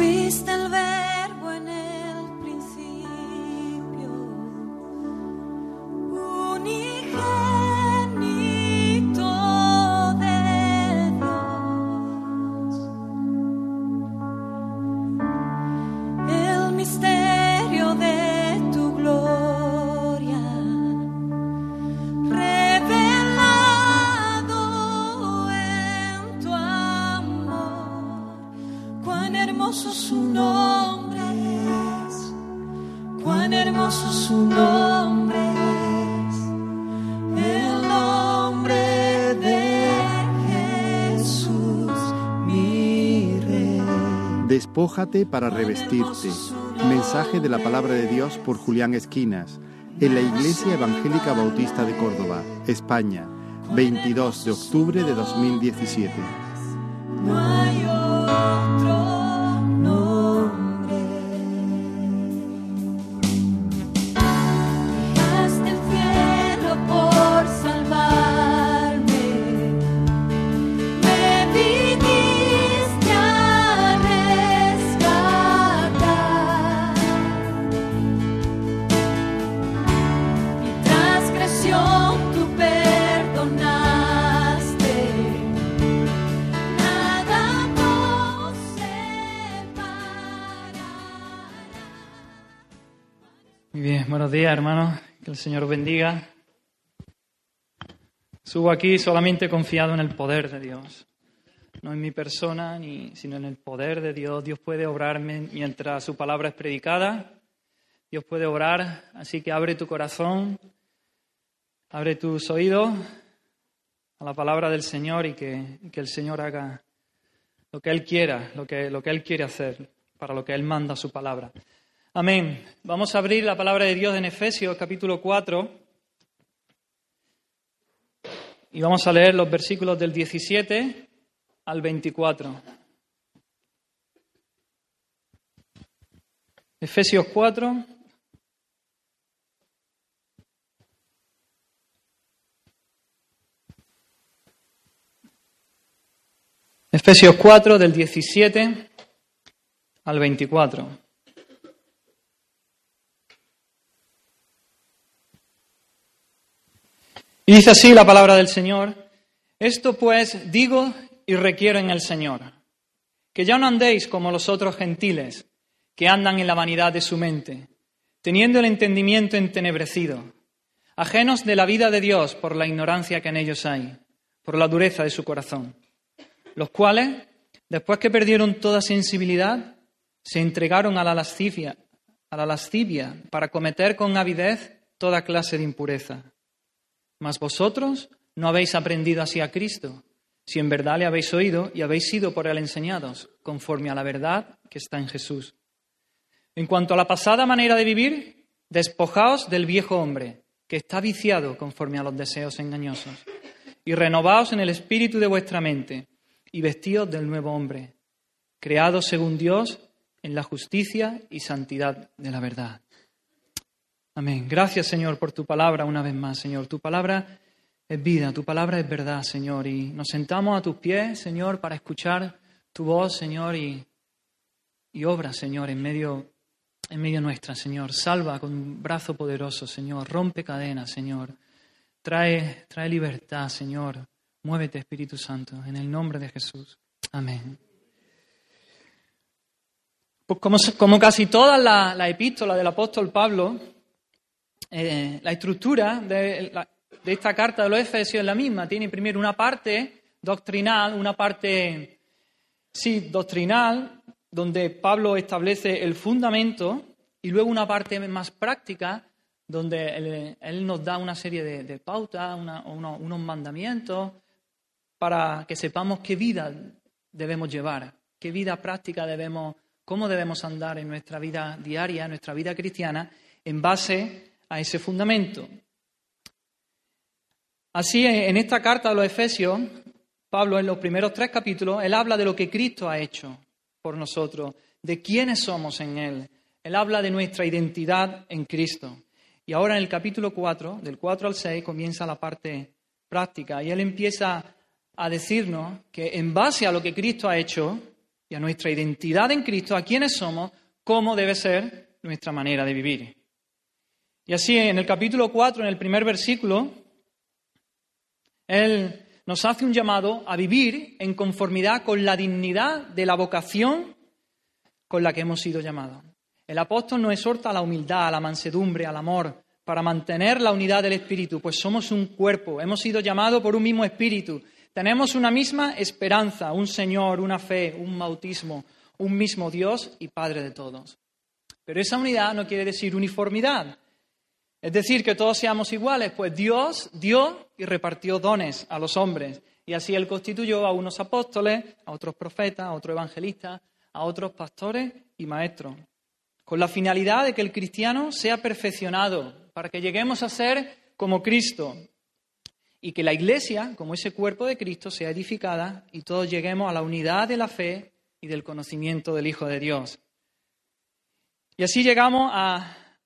Fuiste el Despójate para revestirte. Mensaje de la palabra de Dios por Julián Esquinas, en la Iglesia Evangélica Bautista de Córdoba, España, 22 de octubre de 2017. Hermanos, que el Señor bendiga. Subo aquí solamente confiado en el poder de Dios, no en mi persona, ni, sino en el poder de Dios. Dios puede obrarme mientras su palabra es predicada, Dios puede obrar, así que abre tu corazón, abre tus oídos a la palabra del Señor y que, que el Señor haga lo que Él quiera, lo que, lo que Él quiere hacer, para lo que Él manda su palabra. Amén. Vamos a abrir la palabra de Dios en Efesios capítulo 4 y vamos a leer los versículos del 17 al 24. Efesios 4. Efesios 4 del 17 al 24. Y dice así la palabra del Señor, esto pues digo y requiero en el Señor, que ya no andéis como los otros gentiles, que andan en la vanidad de su mente, teniendo el entendimiento entenebrecido, ajenos de la vida de Dios por la ignorancia que en ellos hay, por la dureza de su corazón, los cuales, después que perdieron toda sensibilidad, se entregaron a la lascivia, a la lascivia para cometer con avidez toda clase de impureza. Mas vosotros no habéis aprendido así a Cristo, si en verdad le habéis oído y habéis sido por él enseñados, conforme a la verdad que está en Jesús. En cuanto a la pasada manera de vivir, despojaos del viejo hombre, que está viciado conforme a los deseos engañosos, y renovaos en el espíritu de vuestra mente, y vestíos del nuevo hombre, creado según Dios en la justicia y santidad de la verdad. Amén. Gracias, Señor, por tu palabra una vez más, Señor. Tu palabra es vida, tu palabra es verdad, Señor. Y nos sentamos a tus pies, Señor, para escuchar tu voz, Señor, y, y obra, Señor, en medio, en medio nuestra, Señor. Salva con un brazo poderoso, Señor. Rompe cadenas, Señor. Trae, trae libertad, Señor. Muévete, Espíritu Santo, en el nombre de Jesús. Amén. Pues como, como casi todas la epístolas del apóstol Pablo, eh, la estructura de, de esta carta de los Efesios es la misma. Tiene primero una parte doctrinal, una parte, sí, doctrinal, donde Pablo establece el fundamento, y luego una parte más práctica, donde él, nos da una serie de, de pautas, unos mandamientos, para que sepamos qué vida debemos llevar, qué vida práctica debemos, cómo debemos andar en nuestra vida diaria, en nuestra vida cristiana, en base a ese fundamento. Así, en esta carta a los Efesios, Pablo en los primeros tres capítulos, él habla de lo que Cristo ha hecho por nosotros, de quiénes somos en Él. Él habla de nuestra identidad en Cristo. Y ahora en el capítulo 4, del 4 al 6, comienza la parte práctica y él empieza a decirnos que en base a lo que Cristo ha hecho, y a nuestra identidad en Cristo, a quienes somos, cómo debe ser nuestra manera de vivir. Y así en el capítulo 4, en el primer versículo, Él nos hace un llamado a vivir en conformidad con la dignidad de la vocación con la que hemos sido llamados. El apóstol nos exhorta a la humildad, a la mansedumbre, al amor, para mantener la unidad del Espíritu, pues somos un cuerpo, hemos sido llamados por un mismo Espíritu, tenemos una misma esperanza, un Señor, una fe, un bautismo, un mismo Dios y Padre de todos. Pero esa unidad no quiere decir uniformidad, es decir, que todos seamos iguales, pues Dios dio y repartió dones a los hombres, y así Él constituyó a unos apóstoles, a otros profetas, a otros evangelistas, a otros pastores y maestros, con la finalidad de que el cristiano sea perfeccionado, para que lleguemos a ser como Cristo. Y que la iglesia, como ese cuerpo de Cristo, sea edificada y todos lleguemos a la unidad de la fe y del conocimiento del Hijo de Dios. Y así llegamos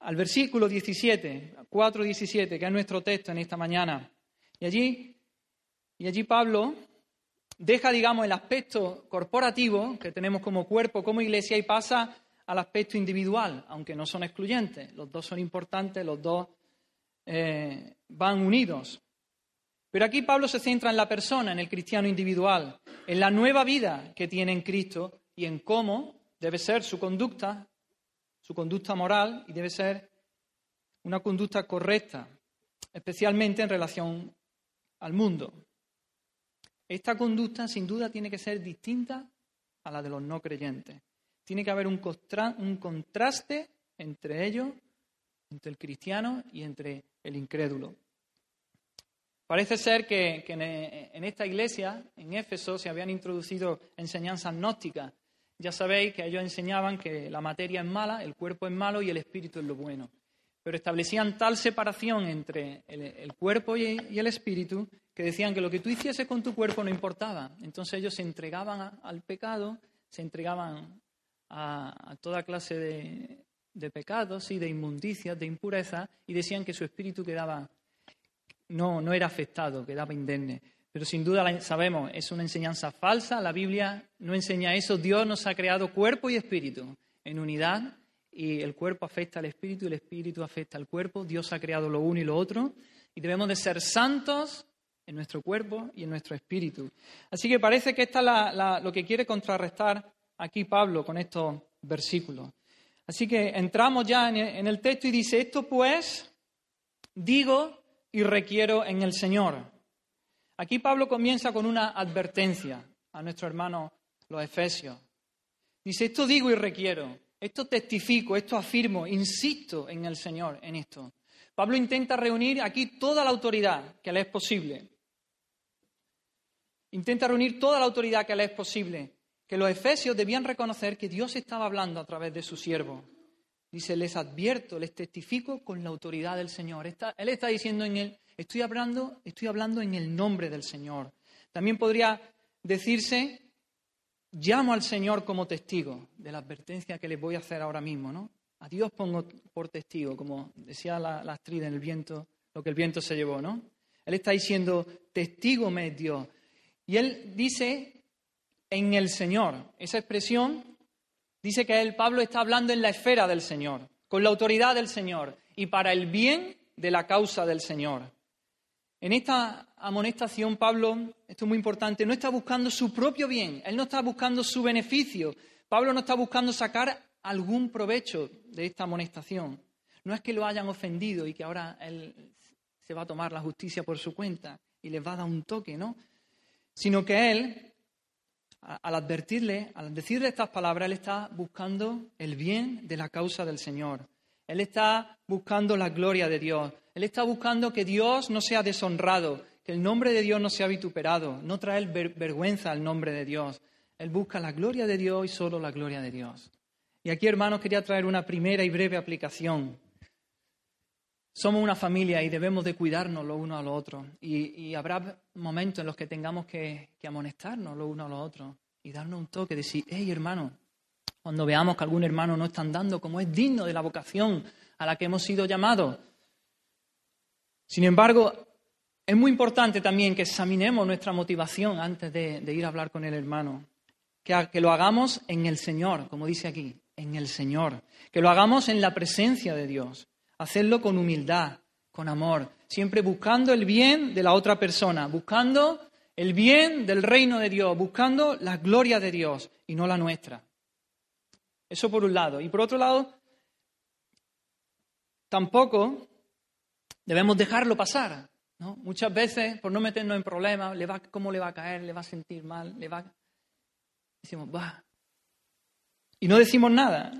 al versículo 17, 4.17, que es nuestro texto en esta mañana. Y allí, y allí Pablo deja, digamos, el aspecto corporativo que tenemos como cuerpo, como iglesia, y pasa al aspecto individual, aunque no son excluyentes. Los dos son importantes, los dos eh, van unidos. Pero aquí Pablo se centra en la persona, en el cristiano individual, en la nueva vida que tiene en Cristo y en cómo debe ser su conducta, su conducta moral, y debe ser una conducta correcta, especialmente en relación al mundo. Esta conducta, sin duda, tiene que ser distinta a la de los no creyentes. Tiene que haber un, contraste entre ellos, entre el cristiano y entre el incrédulo. Parece ser que, en esta iglesia, en Éfeso, se habían introducido enseñanzas gnósticas. Ya sabéis que ellos enseñaban que la materia es mala, el cuerpo es malo y el espíritu es lo bueno. Pero establecían tal separación entre el, cuerpo y, el espíritu que decían que lo que tú hicieses con tu cuerpo no importaba. Entonces ellos se entregaban al pecado, se entregaban a, toda clase de, pecados y de inmundicias, de impureza, y decían que su espíritu quedaba, no, no era afectado, quedaba indemne. Pero sin duda sabemos, es una enseñanza falsa, la Biblia no enseña eso, Dios nos ha creado cuerpo y espíritu en unidad y el cuerpo afecta al espíritu y el espíritu afecta al cuerpo, Dios ha creado lo uno y lo otro y debemos de ser santos en nuestro cuerpo y en nuestro espíritu. Así que parece que esta es lo que quiere contrarrestar aquí Pablo con estos versículos. Así que entramos ya en el texto y dice, esto pues digo y requiero en el Señor. Aquí Pablo comienza con una advertencia a nuestro hermano los Efesios. Dice, esto digo y requiero, esto testifico, esto afirmo, insisto en el Señor, en esto. Pablo intenta reunir aquí toda la autoridad que le es posible. Intenta reunir toda la autoridad que le es posible que los efesios debían reconocer que Dios estaba hablando a través de su siervo. Dice, les advierto, les testifico con la autoridad del Señor. él está diciendo en él, estoy hablando, estoy hablando en el nombre del Señor. También podría decirse, llamo al Señor como testigo de la advertencia que les voy a hacer ahora mismo, ¿no? A Dios pongo por testigo, como decía la, la actriz en el viento, lo que el viento se llevó, ¿no? Él está diciendo, testigo me es Dios. Y él dice en el Señor. Esa expresión dice que el Pablo está hablando en la esfera del Señor, con la autoridad del Señor y para el bien de la causa del Señor. En esta amonestación, Pablo, esto es muy importante, no está buscando su propio bien, él no está buscando su beneficio, Pablo no está buscando sacar algún provecho de esta amonestación. No es que lo hayan ofendido y que ahora él se va a tomar la justicia por su cuenta y les va a dar un toque, ¿no? Sino que él al advertirle, al decirle estas palabras, él está buscando el bien de la causa del Señor. Él está buscando la gloria de Dios. Él está buscando que Dios no sea deshonrado, que el nombre de Dios no sea vituperado, no traer vergüenza al nombre de Dios. Él busca la gloria de Dios y solo la gloria de Dios. Y aquí, hermanos, quería traer una primera y breve aplicación. Somos una familia y debemos de cuidarnos los unos a los otros. Y, habrá momentos en los que tengamos que, amonestarnos los unos a los otros y darnos un toque, decir, hey hermano, cuando veamos que algún hermano no está andando como es digno de la vocación a la que hemos sido llamados. Sin embargo, es muy importante también que examinemos nuestra motivación antes de, ir a hablar con el hermano. que, que lo hagamos en el Señor, como dice aquí, en el Señor. Que lo hagamos en la presencia de Dios. Hacerlo con humildad, con amor, siempre buscando el bien de la otra persona, buscando el bien del reino de Dios, buscando la gloria de Dios y no la nuestra. Eso por un lado. Y por otro lado, tampoco debemos dejarlo pasar. ¿no? Muchas veces, por no meternos en problemas, le va, ¿cómo le va a caer? ¿Le va a sentir mal? ¿Le va... Decimos, va. Y no decimos nada.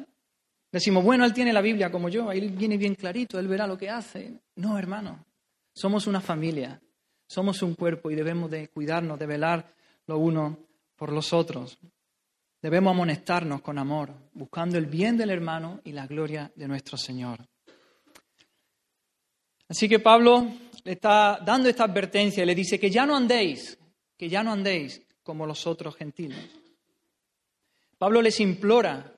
Decimos, bueno, él tiene la Biblia como yo, él viene bien clarito, él verá lo que hace. No, hermano, somos una familia, somos un cuerpo y debemos de cuidarnos, de velar los unos por los otros. Debemos amonestarnos con amor, buscando el bien del hermano y la gloria de nuestro Señor. Así que Pablo le está dando esta advertencia y le dice que ya no andéis, que ya no andéis como los otros gentiles. Pablo les implora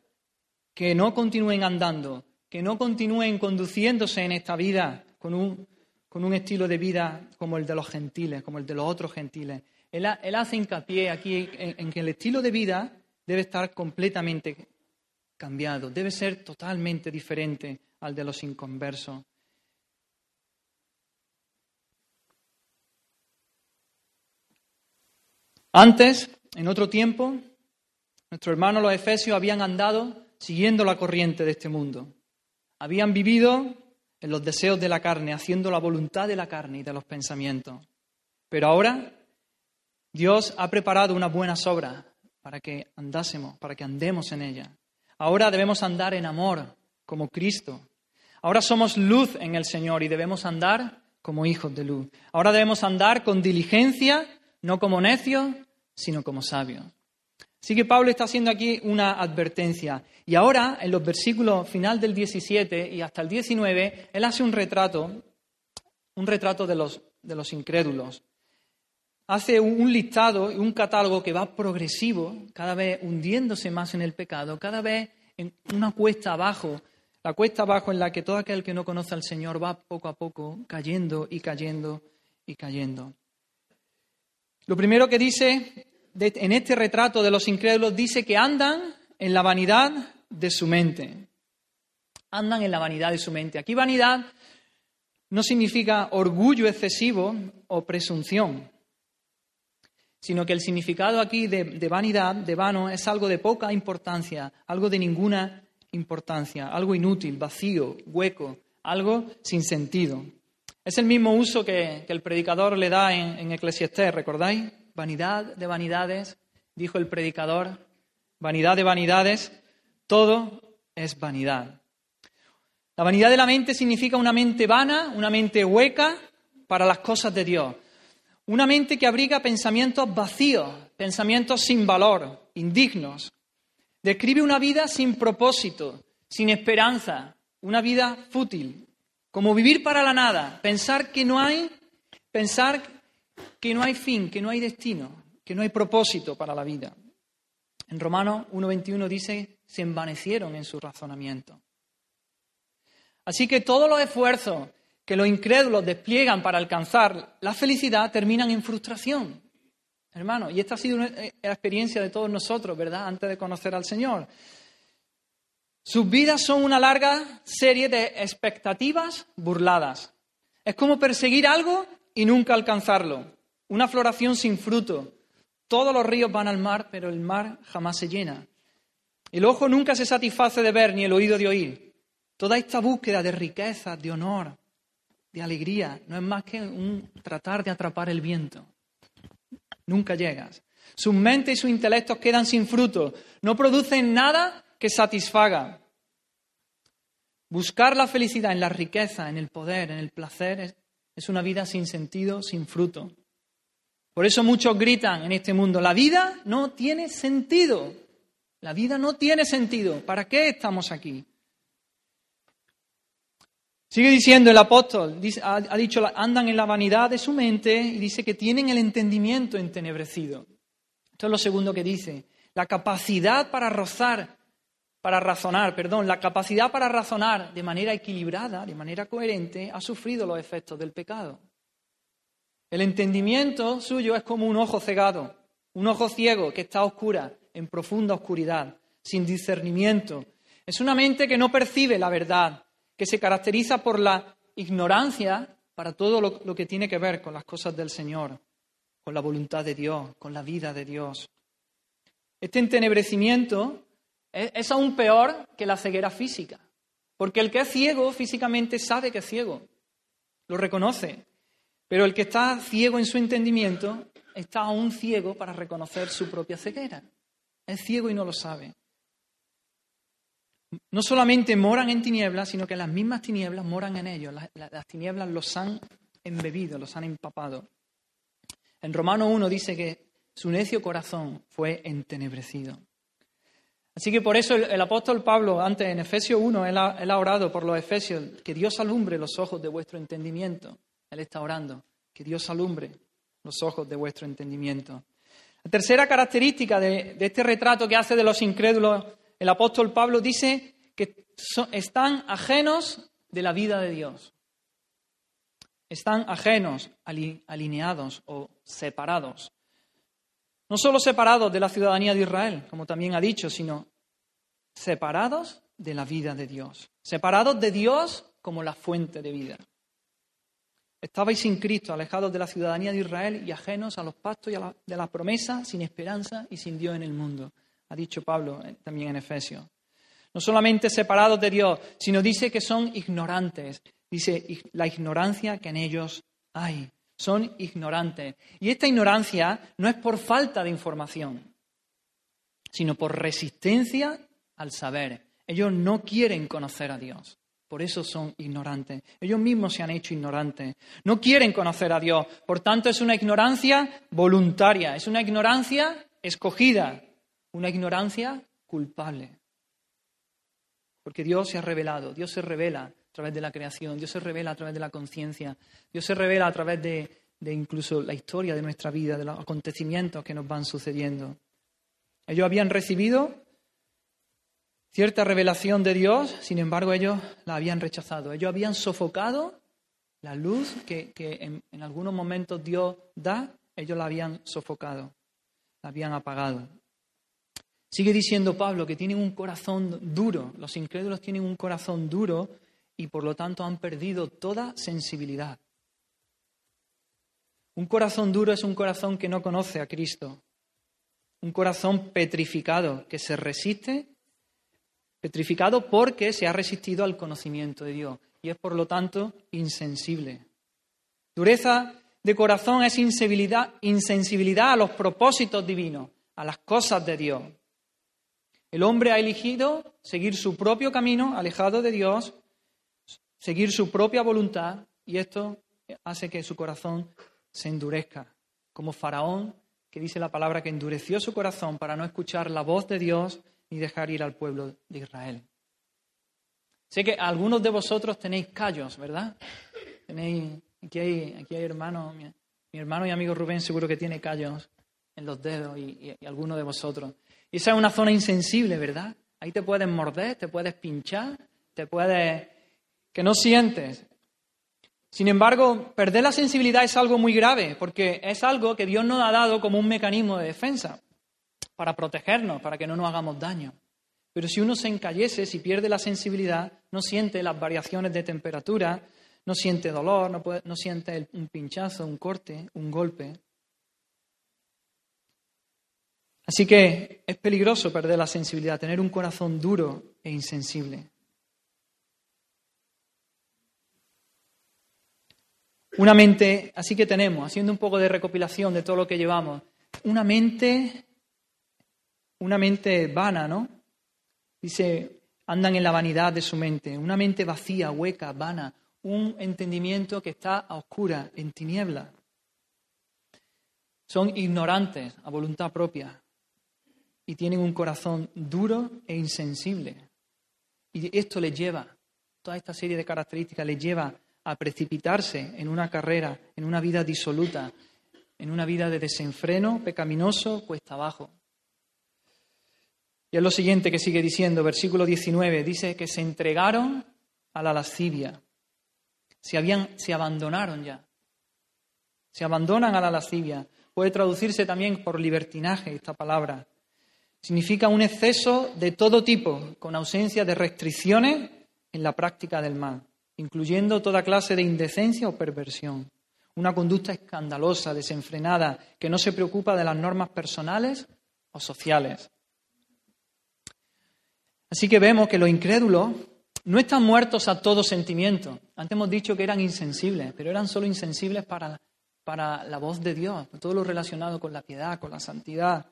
que no continúen andando, que no continúen conduciéndose en esta vida con un, con un estilo de vida como el de los gentiles, como el de los otros gentiles. Él, ha- él hace hincapié aquí en, en que el estilo de vida debe estar completamente cambiado, debe ser totalmente diferente al de los inconversos. Antes, en otro tiempo, nuestros hermanos los efesios habían andado siguiendo la corriente de este mundo. Habían vivido en los deseos de la carne, haciendo la voluntad de la carne y de los pensamientos. Pero ahora Dios ha preparado unas buenas obras para que andásemos, para que andemos en ellas. Ahora debemos andar en amor, como Cristo. Ahora somos luz en el Señor y debemos andar como hijos de luz. Ahora debemos andar con diligencia, no como necios, sino como sabios. Así que Pablo está haciendo aquí una advertencia. Y ahora, en los versículos final del 17 y hasta el 19, él hace un retrato, un retrato de los, de los incrédulos. Hace un listado y un catálogo que va progresivo, cada vez hundiéndose más en el pecado, cada vez en una cuesta abajo, la cuesta abajo en la que todo aquel que no conoce al Señor va poco a poco cayendo y cayendo y cayendo. Lo primero que dice en este retrato de los incrédulos dice que andan en la vanidad de su mente. Andan en la vanidad de su mente. Aquí vanidad no significa orgullo excesivo o presunción, sino que el significado aquí de vanidad, de vano, es algo de poca importancia, algo de ninguna importancia, algo inútil, vacío, hueco, algo sin sentido. Es el mismo uso que, que el predicador le da en, en Eclesiastés, ¿recordáis? Vanidad de vanidades, dijo el predicador, vanidad de vanidades, todo es vanidad. La vanidad de la mente significa una mente vana, una mente hueca para las cosas de Dios. Una mente que abriga pensamientos vacíos, pensamientos sin valor, indignos. Describe una vida sin propósito, sin esperanza, una vida fútil, como vivir para la nada, pensar que no hay, pensar que no hay fin, que no hay destino, que no hay propósito para la vida. En Romanos 1.21 dice, se envanecieron en su razonamiento. Así que todos los esfuerzos que los incrédulos despliegan para alcanzar la felicidad terminan en frustración. Hermano, y esta ha sido eh, la experiencia de todos nosotros, ¿verdad? Antes de conocer al Señor. Sus vidas son una larga serie de expectativas burladas. Es como perseguir algo y nunca alcanzarlo. Una floración sin fruto. Todos los ríos van al mar, pero el mar jamás se llena. El ojo nunca se satisface de ver ni el oído de oír. Toda esta búsqueda de riqueza, de honor, de alegría, no es más que un tratar de atrapar el viento. Nunca llegas. Sus mentes y sus intelectos quedan sin fruto. No producen nada que satisfaga. Buscar la felicidad en la riqueza, en el poder, en el placer, es, una vida sin sentido, sin fruto. Por eso muchos gritan en este mundo, la vida no tiene sentido. La vida no tiene sentido. ¿Para qué estamos aquí? Sigue diciendo el apóstol, ha dicho, andan en la vanidad de su mente y dice que tienen el entendimiento entenebrecido. Esto es lo segundo que dice. La capacidad para rozar, para razonar, perdón, la capacidad para razonar de manera equilibrada, de manera coherente, ha sufrido los efectos del pecado. El entendimiento suyo es como un ojo cegado, un ojo ciego que está a oscura, en profunda oscuridad, sin discernimiento. Es una mente que no percibe la verdad, que se caracteriza por la ignorancia para todo lo, que tiene que ver con las cosas del Señor, con la voluntad de Dios, con la vida de Dios. Este entenebrecimiento es, aún peor que la ceguera física, porque el que es ciego físicamente sabe que es ciego, lo reconoce, pero el que está ciego en su entendimiento está aún ciego para reconocer su propia ceguera. Es ciego y no lo sabe. No solamente moran en tinieblas, sino que las mismas tinieblas moran en ellos. Las, tinieblas los han embebido, los han empapado. En Romano 1 dice que su necio corazón fue entenebrecido. Así que por eso el, apóstol Pablo, antes en Efesios 1, él ha orado por los Efesios, que Dios alumbre los ojos de vuestro entendimiento. Él está orando, que Dios alumbre los ojos de vuestro entendimiento. La tercera característica de, este retrato que hace de los incrédulos el apóstol Pablo dice que están ajenos de la vida de Dios. Están ajenos, alineados o separados. No solo separados de la ciudadanía de Israel, como también ha dicho, sino separados de la vida de Dios. Separados de Dios como la fuente de vida. Estabais sin Cristo, alejados de la ciudadanía de Israel y ajenos a los pactos y a la, de la promesa, sin esperanza y sin Dios en el mundo, ha dicho Pablo eh, también en Efesios. No solamente separados de Dios, sino dice que son ignorantes. Dice la ignorancia que en ellos hay. Son ignorantes. Y esta ignorancia no es por falta de información, sino por resistencia al saber. Ellos no quieren conocer a Dios. Por eso son ignorantes. Ellos mismos se han hecho ignorantes. No quieren conocer a Dios. Por tanto, es una ignorancia voluntaria. Es una ignorancia escogida. Una ignorancia culpable. Porque Dios se ha revelado. Dios se revela través de la creación. Dios se revela a través de la conciencia. Dios se revela a través de, de incluso la historia de nuestra vida, de los acontecimientos que nos van sucediendo. Ellos habían recibido cierta revelación de Dios, sin embargo ellos la habían rechazado. Ellos habían sofocado la luz que, en, algunos momentos Dios da, ellos la habían sofocado, la habían apagado. Sigue diciendo Pablo que tienen un corazón duro, los incrédulos tienen un corazón duro y por lo tanto han perdido toda sensibilidad. Un corazón duro es un corazón que no conoce a Cristo, un corazón petrificado que se resiste petrificado porque se ha resistido al conocimiento de Dios y es por lo tanto insensible. Dureza de corazón es insensibilidad, a los propósitos divinos, a las cosas de Dios. El hombre ha elegido seguir su propio camino, alejado de Dios, seguir su propia voluntad, y esto hace que su corazón se endurezca, como Faraón, que dice la palabra que endureció su corazón para no escuchar la voz de Dios ni dejar ir al pueblo de Israel. Sé que algunos de vosotros tenéis callos, ¿verdad? Tenéis, aquí hay, aquí hay hermanos, mi, hermano y amigo Rubén seguro que tiene callos en los dedos y, y, algunos de vosotros. Y esa es una zona insensible, ¿verdad? Ahí te puedes morder, te puedes pinchar, te puedes... que no sientes. Sin embargo, perder la sensibilidad es algo muy grave, porque es algo que Dios nos ha dado como un mecanismo de defensa para protegernos, para que no nos hagamos daño. Pero si uno se encallese, si pierde la sensibilidad, no siente las variaciones de temperatura, no siente dolor, no, no siente un pinchazo, un corte, un golpe. Así que es peligroso perder la sensibilidad, tener un corazón duro e insensible. Una mente, así que tenemos, haciendo un poco de recopilación de todo lo que llevamos, una mente una mente vana, ¿no? Dice, andan en la vanidad de su mente, una mente vacía, hueca, vana, un entendimiento que está a oscura, en tiniebla. Son ignorantes a voluntad propia y tienen un corazón duro e insensible. Y esto les lleva, toda esta serie de características les lleva a precipitarse en una carrera, en una vida disoluta, en una vida de desenfreno, pecaminoso, cuesta abajo. Y es lo siguiente que sigue diciendo, versículo 19, dice que se entregaron a la lascivia, se, habían, se abandonaron ya, se abandonan a la lascivia. Puede traducirse también por libertinaje esta palabra. Significa un exceso de todo tipo, con ausencia de restricciones en la práctica del mal, incluyendo toda clase de indecencia o perversión. Una conducta escandalosa, desenfrenada, que no se preocupa de las normas personales o sociales. Así que vemos que los incrédulos no están muertos a todo sentimiento. Antes hemos dicho que eran insensibles, pero eran solo insensibles para, para la voz de Dios, todo lo relacionado con la piedad, con la santidad.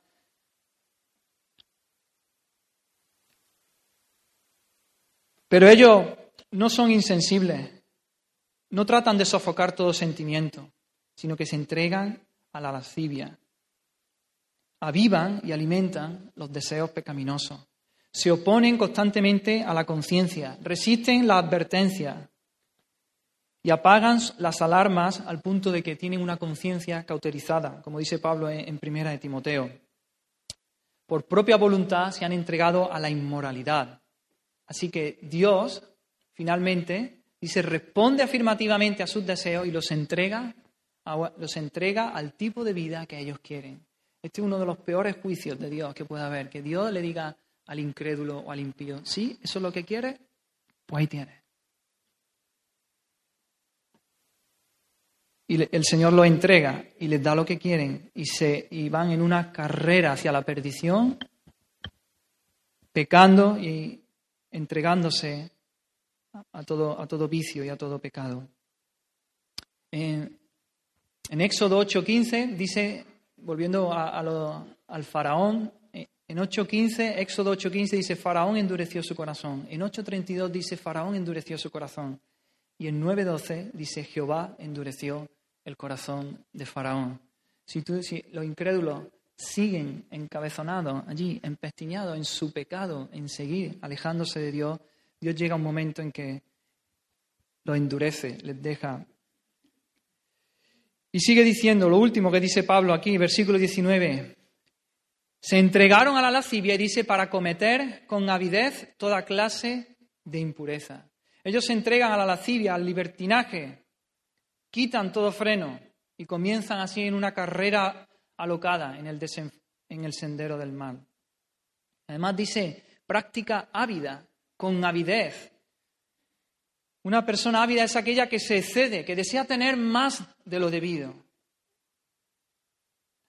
Pero ellos no son insensibles, no tratan de sofocar todo sentimiento, sino que se entregan a la lascivia, avivan y alimentan los deseos pecaminosos. Se oponen constantemente a la conciencia, resisten la advertencia y apagan las alarmas al punto de que tienen una conciencia cauterizada, como dice Pablo en Primera de Timoteo. Por propia voluntad se han entregado a la inmoralidad. Así que Dios, finalmente, dice, responde afirmativamente a sus deseos y los entrega, los entrega al tipo de vida que ellos quieren. Este es uno de los peores juicios de Dios que puede haber, que Dios le diga al incrédulo o al impío, sí, eso es lo que quiere, pues ahí tiene. Y el Señor lo entrega y les da lo que quieren y, se, y van en una carrera hacia la perdición, pecando y entregándose a todo, a todo vicio y a todo pecado. En, en Éxodo 8:15 dice, volviendo al faraón, en 8.15, Éxodo 8.15 dice, Faraón endureció su corazón. En 8.32 dice, Faraón endureció su corazón. Y en 9.12 dice, Jehová endureció el corazón de Faraón. Si, tú, si los incrédulos siguen encabezonados allí, empestiñados en su pecado, en seguir alejándose de Dios, Dios llega a un momento en que los endurece, les deja. Y sigue diciendo lo último que dice Pablo aquí, versículo 19. Se entregaron a la lascivia y dice para cometer con avidez toda clase de impureza. Ellos se entregan a la lascivia, al libertinaje, quitan todo freno y comienzan así en una carrera alocada en el, en el sendero del mal. Además dice práctica ávida, con avidez. Una persona ávida es aquella que se excede, que desea tener más de lo debido.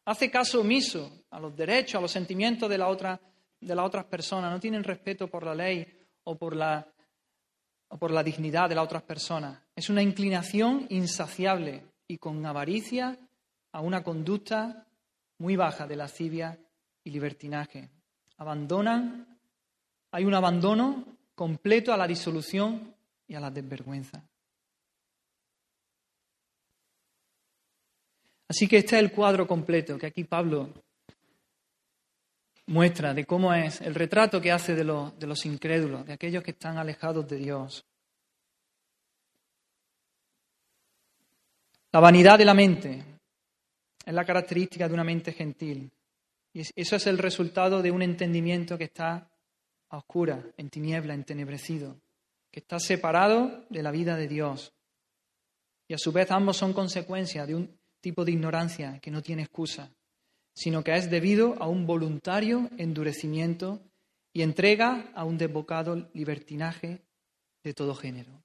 Hace caso omiso a los derechos, a los sentimientos de, la otra, de las otras personas, no tienen respeto por la ley o por la, o por la dignidad de las otras personas. Es una inclinación insaciable y con avaricia a una conducta muy baja de lascivia y libertinaje. Abandonan, hay un abandono completo a la disolución y a la desvergüenza. Así que este es el cuadro completo que aquí Pablo muestra de cómo es el retrato que hace de los, de los incrédulos, de aquellos que están alejados de Dios. La vanidad de la mente es la característica de una mente gentil. Y eso es el resultado de un entendimiento que está oscura, en tiniebla, entenebrecido, que está separado de la vida de Dios. Y a su vez ambos son consecuencia de un tipo de ignorancia que no tiene excusa sino que es debido a un voluntario endurecimiento y entrega a un desbocado libertinaje de todo género.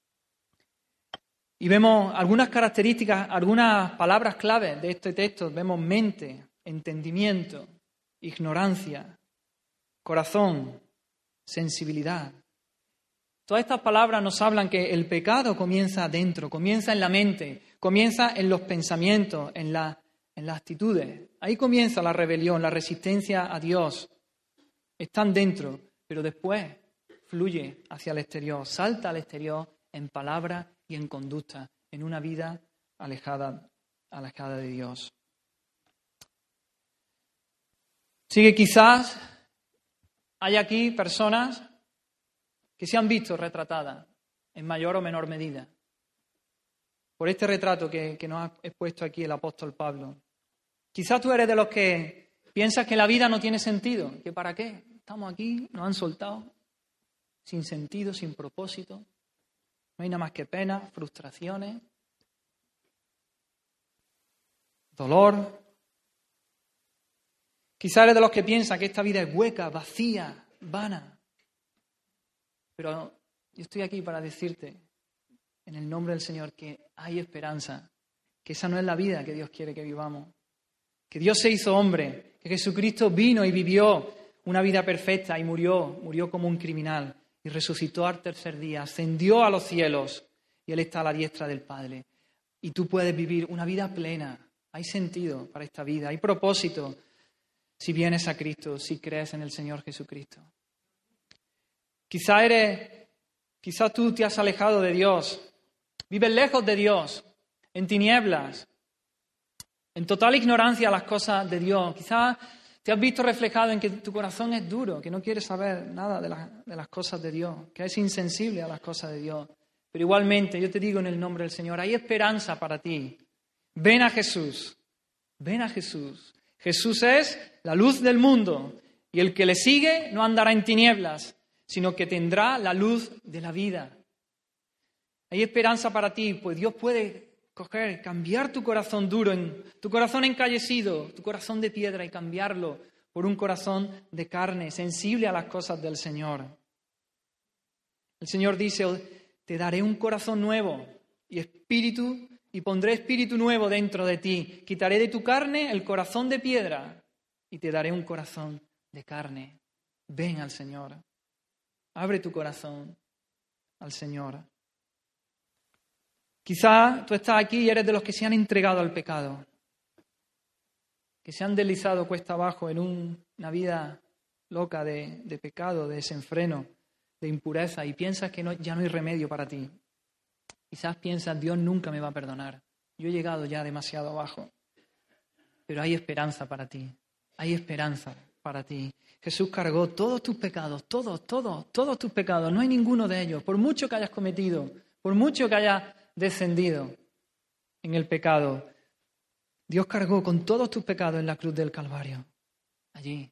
Y vemos algunas características, algunas palabras claves de este texto. Vemos mente, entendimiento, ignorancia, corazón, sensibilidad. Todas estas palabras nos hablan que el pecado comienza adentro, comienza en la mente, comienza en los pensamientos, en la en las actitudes. Ahí comienza la rebelión, la resistencia a Dios. Están dentro, pero después fluye hacia el exterior, salta al exterior en palabra y en conducta, en una vida alejada, alejada de Dios. Sigue quizás hay aquí personas que se han visto retratadas en mayor o menor medida por este retrato que, nos ha expuesto aquí el apóstol Pablo. Quizás tú eres de los que piensas que la vida no tiene sentido, que para qué, estamos aquí, nos han soltado, sin sentido, sin propósito, no hay nada más que pena, frustraciones, dolor. Quizá eres de los que piensa que esta vida es hueca, vacía, vana. Pero yo estoy aquí para decirte, en el nombre del Señor, que hay esperanza, que esa no es la vida que Dios quiere que vivamos, que Dios se hizo hombre, que Jesucristo vino y vivió una vida perfecta y murió, murió como un criminal y resucitó al tercer día, ascendió a los cielos y Él está a la diestra del Padre. Y tú puedes vivir una vida plena. Hay sentido para esta vida, hay propósito si vienes a Cristo, si crees en el Señor Jesucristo. Quizá eres, quizá tú te has alejado de Dios, vives lejos de Dios, en tinieblas, en total ignorancia a las cosas de Dios. Quizá te has visto reflejado en que tu corazón es duro, que no quieres saber nada de, de las cosas de Dios, que es insensible a las cosas de Dios. Pero igualmente, yo te digo en el nombre del Señor, hay esperanza para ti. Ven a Jesús, ven a Jesús. Jesús es la luz del mundo y el que le sigue no andará en tinieblas, sino que tendrá la luz de la vida. Hay esperanza para ti, pues Dios puede coger, cambiar tu corazón duro, tu corazón encallecido, tu corazón de piedra y cambiarlo por un corazón de carne, sensible a las cosas del Señor. El Señor dice, te daré un corazón nuevo y espíritu y pondré espíritu nuevo dentro de ti. Quitaré de tu carne el corazón de piedra y te daré un corazón de carne. Ven al Señor. Abre tu corazón al Señor. Quizá tú estás aquí y eres de los que se han entregado al pecado, que se han deslizado cuesta abajo en una vida loca de, pecado, de desenfreno, de impureza y piensas que ya no hay remedio para ti. Quizás piensas, Dios nunca me va a perdonar. Yo he llegado ya demasiado abajo. Pero hay esperanza para ti. Hay esperanza para ti. Jesús cargó todos tus pecados, todos, todos, todos tus pecados. No hay ninguno de ellos. Por mucho que hayas cometido, por mucho que hayas descendido en el pecado, Dios cargó con todos tus pecados en la cruz del Calvario. Allí.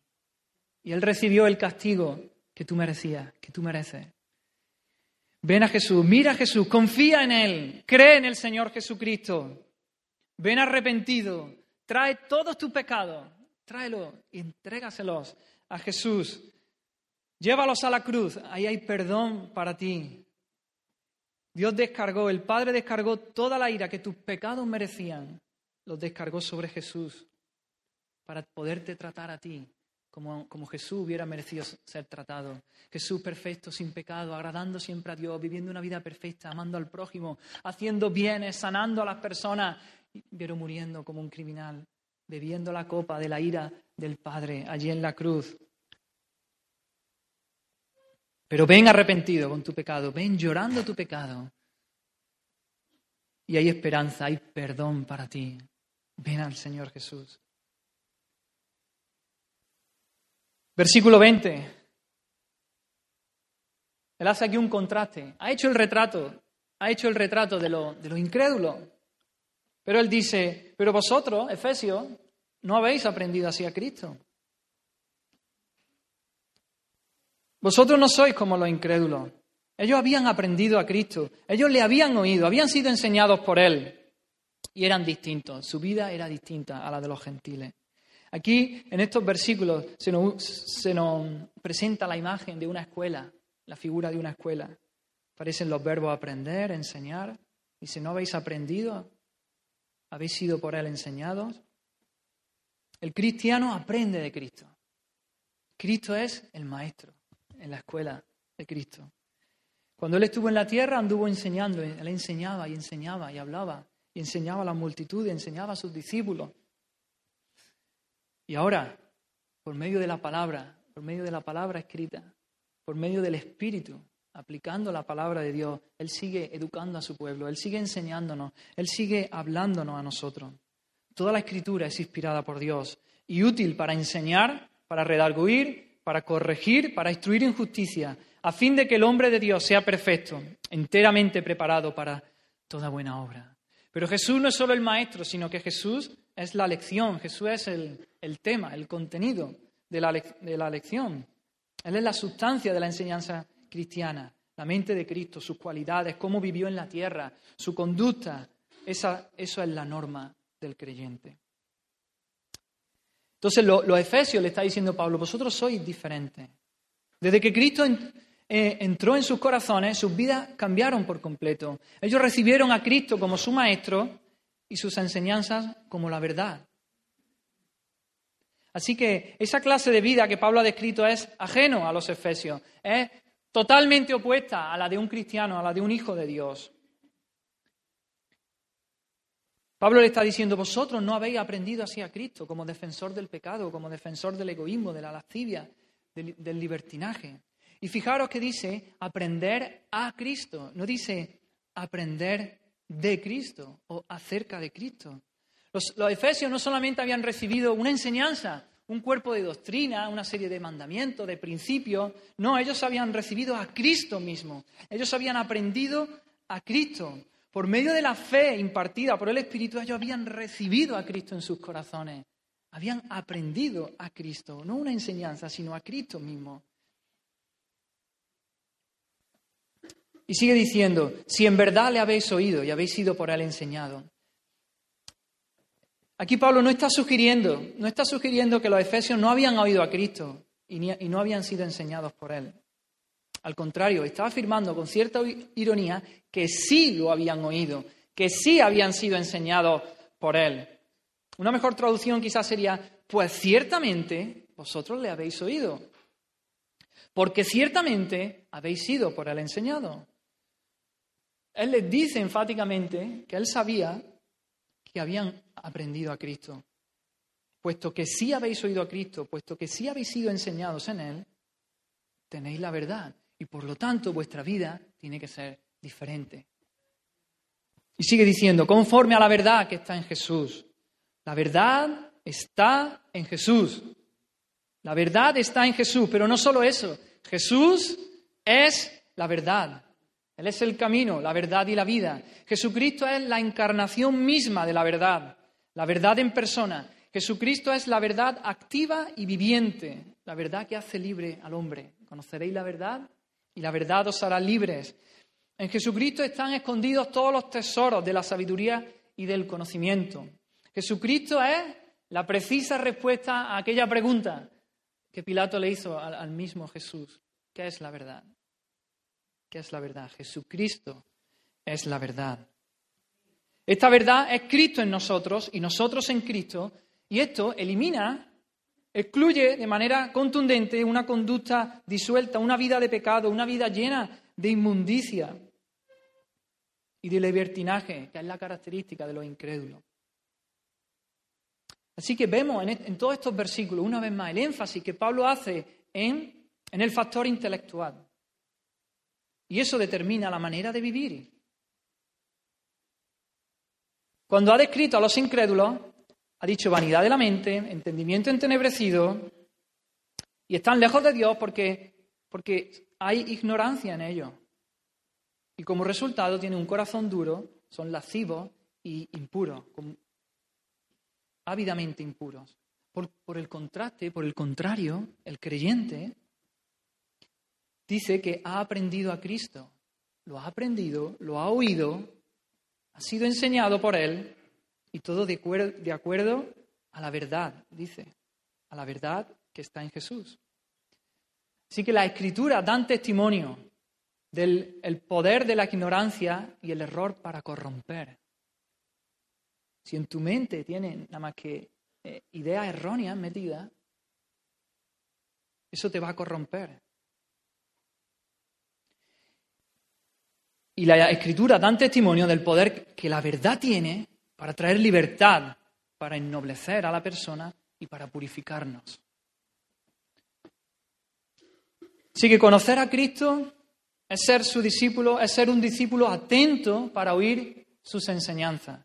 Y Él recibió el castigo que tú merecías, que tú mereces. Ven a Jesús, mira a Jesús, confía en Él, cree en el Señor Jesucristo. Ven arrepentido, trae todos tus pecados, tráelos y entrégaselos a Jesús. Llévalos a la cruz, ahí hay perdón para ti. Dios descargó, el Padre descargó toda la ira que tus pecados merecían, los descargó sobre Jesús para poderte tratar a ti como, Jesús hubiera merecido ser tratado. Jesús perfecto, sin pecado, agradando siempre a Dios, viviendo una vida perfecta, amando al prójimo, haciendo bienes, sanando a las personas, pero muriendo como un criminal, bebiendo la copa de la ira del Padre allí en la cruz. Pero ven arrepentido con tu pecado, ven llorando tu pecado. Y hay esperanza, hay perdón para ti. Ven al Señor Jesús. Versículo 20. Él hace aquí un contraste. Ha hecho el retrato, ha hecho el retrato de lo, de lo incrédulo. Pero él dice, pero vosotros, Efesios, no habéis aprendido así a Cristo. Vosotros no sois como los incrédulos. Ellos habían aprendido a Cristo, ellos le habían oído, habían sido enseñados por Él y eran distintos. Su vida era distinta a la de los gentiles. Aquí, en estos versículos, se nos, presenta la imagen de una escuela, la figura de una escuela. Aparecen los verbos aprender, enseñar. Y si no habéis aprendido, habéis sido por él enseñados. El cristiano aprende de Cristo. Cristo es el maestro en la escuela de Cristo. Cuando él estuvo en la tierra, anduvo enseñando. Él enseñaba y enseñaba y hablaba. Y enseñaba a la multitud y enseñaba a sus discípulos. Y ahora, por medio de la palabra, por medio de la palabra escrita, por medio del Espíritu, aplicando la palabra de Dios, Él sigue educando a su pueblo, Él sigue enseñándonos, Él sigue hablándonos a nosotros. Toda la escritura es inspirada por Dios y útil para enseñar, para redarguir, para corregir, para instruir en justicia, a fin de que el hombre de Dios sea perfecto, enteramente preparado para toda buena obra. Pero Jesús no es solo el maestro, sino que Jesús es la lección, Jesús es el, tema, el contenido de la, de la lección. Él es la sustancia de la enseñanza cristiana, la mente de Cristo, sus cualidades, cómo vivió en la tierra, su conducta. Esa, eso es la norma del creyente. Entonces lo- los efesios le está diciendo Pablo, vosotros sois diferentes. Desde que Cristo eh, entró en sus corazones, sus vidas cambiaron por completo. Ellos recibieron a Cristo como su maestro y sus enseñanzas como la verdad. Así que esa clase de vida que Pablo ha descrito es ajeno a los efesios, es totalmente opuesta a la de un cristiano, a la de un hijo de Dios. Pablo le está diciendo, vosotros no habéis aprendido así a Cristo como defensor del pecado, como defensor del egoísmo, de la lascivia, del, del libertinaje. Y fijaros que dice aprender a Cristo, no dice aprender de Cristo o acerca de Cristo. Los, efesios no solamente habían recibido una enseñanza, un cuerpo de doctrina, una serie de mandamientos, de principios, no, ellos habían recibido a Cristo mismo, ellos habían aprendido a Cristo. Por medio de la fe impartida por el Espíritu, ellos habían recibido a Cristo en sus corazones, habían aprendido a Cristo, no una enseñanza, sino a Cristo mismo. Y sigue diciendo, si en verdad le habéis oído y habéis sido por él enseñado. Aquí Pablo no está sugiriendo, no está sugiriendo que los efesios no habían oído a Cristo y, no habían sido enseñados por él. Al contrario, está afirmando con cierta ironía que sí lo habían oído, que sí habían sido enseñados por él. Una mejor traducción quizás sería, pues ciertamente vosotros le habéis oído, porque ciertamente habéis sido por él enseñado. Él les dice enfáticamente que él sabía que habían aprendido a Cristo. Puesto que sí habéis oído a Cristo, puesto que sí habéis sido enseñados en Él, tenéis la verdad. Y por lo tanto vuestra vida tiene que ser diferente. Y sigue diciendo, conforme a la verdad que está en Jesús. La verdad está en Jesús. La verdad está en Jesús, pero no solo eso. Jesús es la verdad. Él es el camino, la verdad y la vida. Jesucristo es la encarnación misma de la verdad, la verdad en persona. Jesucristo es la verdad activa y viviente, la verdad que hace libre al hombre. Conoceréis la verdad y la verdad os hará libres. En Jesucristo están escondidos todos los tesoros de la sabiduría y del conocimiento. Jesucristo es la precisa respuesta a aquella pregunta que Pilato le hizo al, mismo Jesús. ¿Qué es la verdad? ¿Qué es la verdad? Jesucristo es la verdad. Esta verdad es Cristo en nosotros y nosotros en Cristo, y esto elimina, excluye de manera contundente una conducta disuelta, una vida de pecado, una vida llena de inmundicia y de libertinaje, que es la característica de los incrédulos. Así que vemos en, todos estos versículos, una vez más, el énfasis que Pablo hace en el factor intelectual. Y eso determina la manera de vivir. Cuando ha descrito a los incrédulos, ha dicho vanidad de la mente, entendimiento entenebrecido, y están lejos de Dios porque, porque hay ignorancia en ellos. Y como resultado tienen un corazón duro, son lascivos y impuros, ávidamente impuros. Por, por el contraste, por el contrario, el creyente dice que ha aprendido a Cristo. Lo ha aprendido, lo ha oído, ha sido enseñado por Él y todo de, acuerdo, a la verdad, dice, a la verdad que está en Jesús. Así que las escrituras dan testimonio del el poder de la ignorancia y el error para corromper. Si en tu mente tienen nada más que eh, ideas erróneas metidas, eso te va a corromper. Y la escritura dan testimonio del poder que la verdad tiene para traer libertad, para ennoblecer a la persona y para purificarnos. Así que conocer a Cristo es ser su discípulo, es ser un discípulo atento para oír sus enseñanzas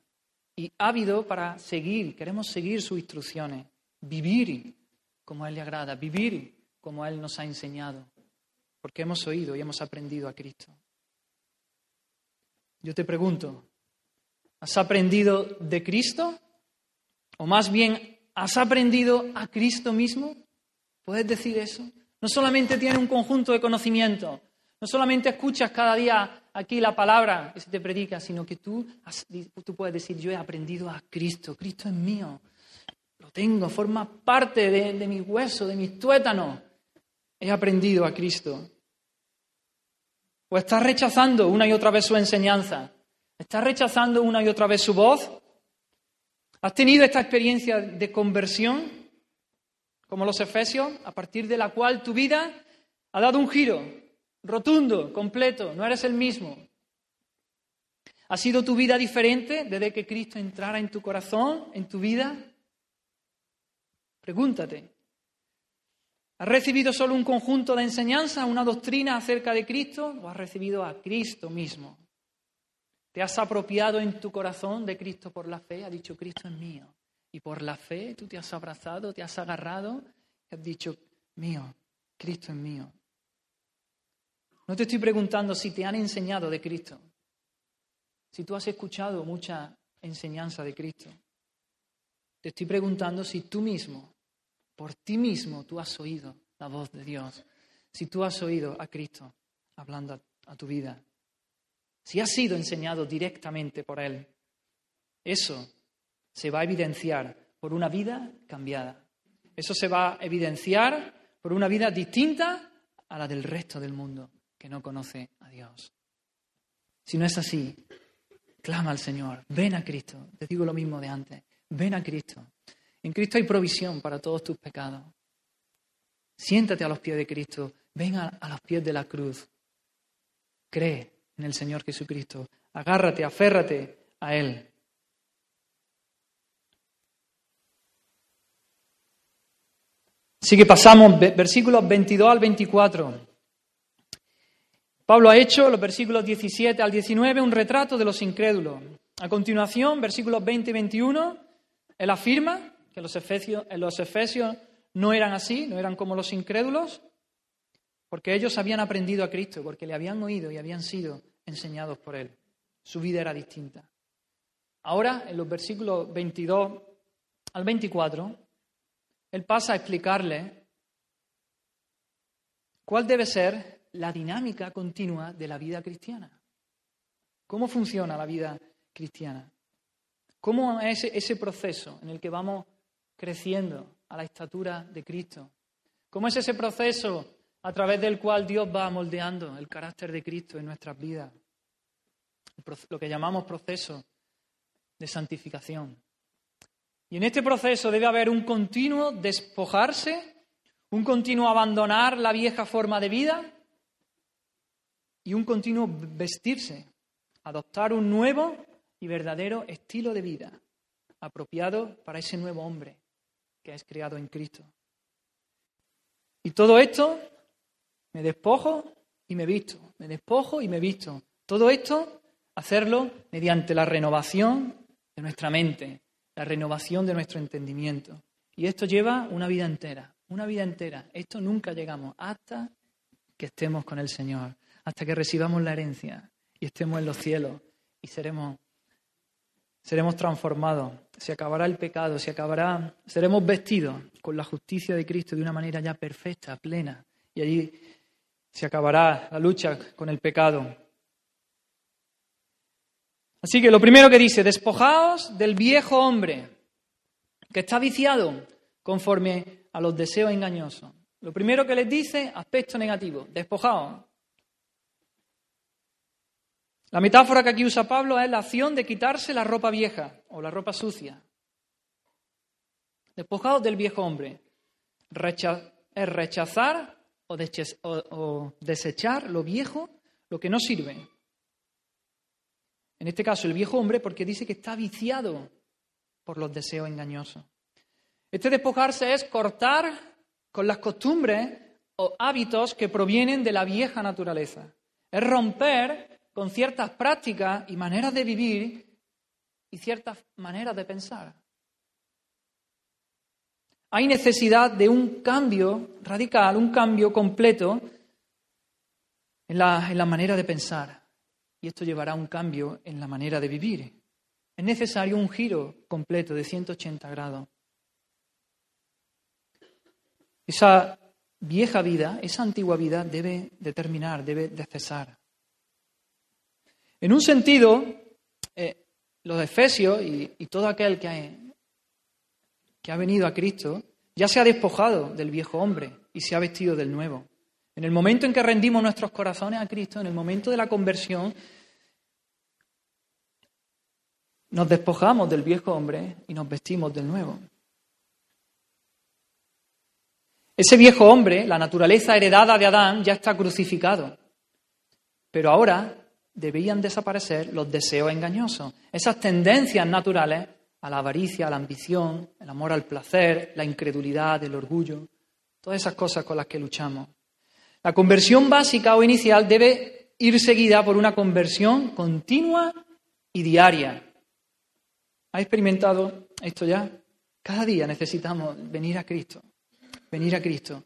y ávido para seguir, queremos seguir sus instrucciones, vivir como a Él le agrada, vivir como Él nos ha enseñado, porque hemos oído y hemos aprendido a Cristo. Yo te pregunto, ¿has aprendido de Cristo? ¿O más bien, ¿has aprendido a Cristo mismo? ¿Puedes decir eso? No solamente tienes un conjunto de conocimientos, no solamente escuchas cada día aquí la palabra que se te predica, sino que tú, has, tú puedes decir, yo he aprendido a Cristo, Cristo es mío, lo tengo, forma parte de, de mis huesos, de mis tuétanos. He aprendido a Cristo. ¿O estás rechazando una y otra vez su enseñanza? ¿Estás rechazando una y otra vez su voz? ¿Has tenido esta experiencia de conversión, como los Efesios, a partir de la cual tu vida ha dado un giro rotundo, completo, no eres el mismo? ¿Ha sido tu vida diferente desde que Cristo entrara en tu corazón, en tu vida? Pregúntate. ¿Has recibido solo un conjunto de enseñanzas, una doctrina acerca de Cristo o has recibido a Cristo mismo? ¿Te has apropiado en tu corazón de Cristo por la fe? Ha dicho, Cristo es mío. Y por la fe tú te has abrazado, te has agarrado y has dicho, mío, Cristo es mío. No te estoy preguntando si te han enseñado de Cristo, si tú has escuchado mucha enseñanza de Cristo. Te estoy preguntando si tú mismo por ti mismo tú has oído la voz de Dios. Si tú has oído a Cristo hablando a tu vida. Si has sido enseñado directamente por Él. Eso se va a evidenciar por una vida cambiada. Eso se va a evidenciar por una vida distinta a la del resto del mundo que no conoce a Dios. Si no es así, clama al Señor, ven a Cristo. Te digo lo mismo de antes, ven a Cristo. En Cristo hay provisión para todos tus pecados. Siéntate a los pies de Cristo, ven a, los pies de la cruz. Cree en el Señor Jesucristo. Agárrate, aférrate a Él. Así que pasamos versículos 22 al 24. Pablo ha hecho, los versículos 17 al 19, un retrato de los incrédulos. A continuación, versículos 20 y 21, él afirma que los efesios, los efesios no eran así, no eran como los incrédulos, porque ellos habían aprendido a Cristo, porque le habían oído y habían sido enseñados por Él. Su vida era distinta. Ahora, en los versículos 22 al 24, Él pasa a explicarle cuál debe ser la dinámica continua de la vida cristiana. ¿Cómo funciona la vida cristiana? ¿Cómo es ese proceso en el que vamos creciendo a la estatura de Cristo. ¿Cómo es ese proceso a través del cual Dios va moldeando el carácter de Cristo en nuestras vidas? Lo que llamamos proceso de santificación. Y en este proceso debe haber un continuo despojarse, un continuo abandonar la vieja forma de vida y un continuo vestirse, adoptar un nuevo y verdadero estilo de vida apropiado para ese nuevo hombre que es creado en Cristo. Y todo esto me despojo y me visto, me despojo y me visto. Todo esto hacerlo mediante la renovación de nuestra mente, la renovación de nuestro entendimiento. Y esto lleva una vida entera, una vida entera. Esto nunca llegamos hasta que estemos con el Señor, hasta que recibamos la herencia y estemos en los cielos y seremos seremos transformados, se acabará el pecado, se acabará, seremos vestidos con la justicia de Cristo de una manera ya perfecta, plena, y allí se acabará la lucha con el pecado. Así que lo primero que dice, despojaos del viejo hombre que está viciado conforme a los deseos engañosos. Lo primero que les dice, aspecto negativo, despojaos. La metáfora que aquí usa Pablo es la acción de quitarse la ropa vieja o la ropa sucia. Despojados del viejo hombre. es rechazar o, o desechar lo viejo, lo que no sirve. En este caso, el viejo hombre, porque dice que está viciado por los deseos engañosos. Este despojarse es cortar con las costumbres o hábitos que provienen de la vieja naturaleza. Es romper con ciertas prácticas y maneras de vivir y ciertas maneras de pensar. Hay necesidad de un cambio radical, un cambio completo en la, manera de pensar. Y esto llevará a un cambio en la manera de vivir. Es necesario un giro completo de 180 grados. Esa vieja vida, esa antigua vida debe de terminar, debe de cesar. En un sentido, eh, los efesios y, todo aquel que que ha venido a Cristo, ya se ha despojado del viejo hombre y se ha vestido del nuevo. En el momento en que rendimos nuestros corazones a Cristo, en el momento de la conversión, nos despojamos del viejo hombre y nos vestimos del nuevo. Ese viejo hombre, la naturaleza heredada de Adán, ya está crucificado. Pero ahora deberían desaparecer los deseos engañosos, esas tendencias naturales a la avaricia, a la ambición, el amor al placer, la incredulidad, el orgullo, todas esas cosas con las que luchamos. La conversión básica o inicial debe ir seguida por una conversión continua y diaria. ¿Ha experimentado esto ya? Cada día necesitamos venir a Cristo, venir a Cristo.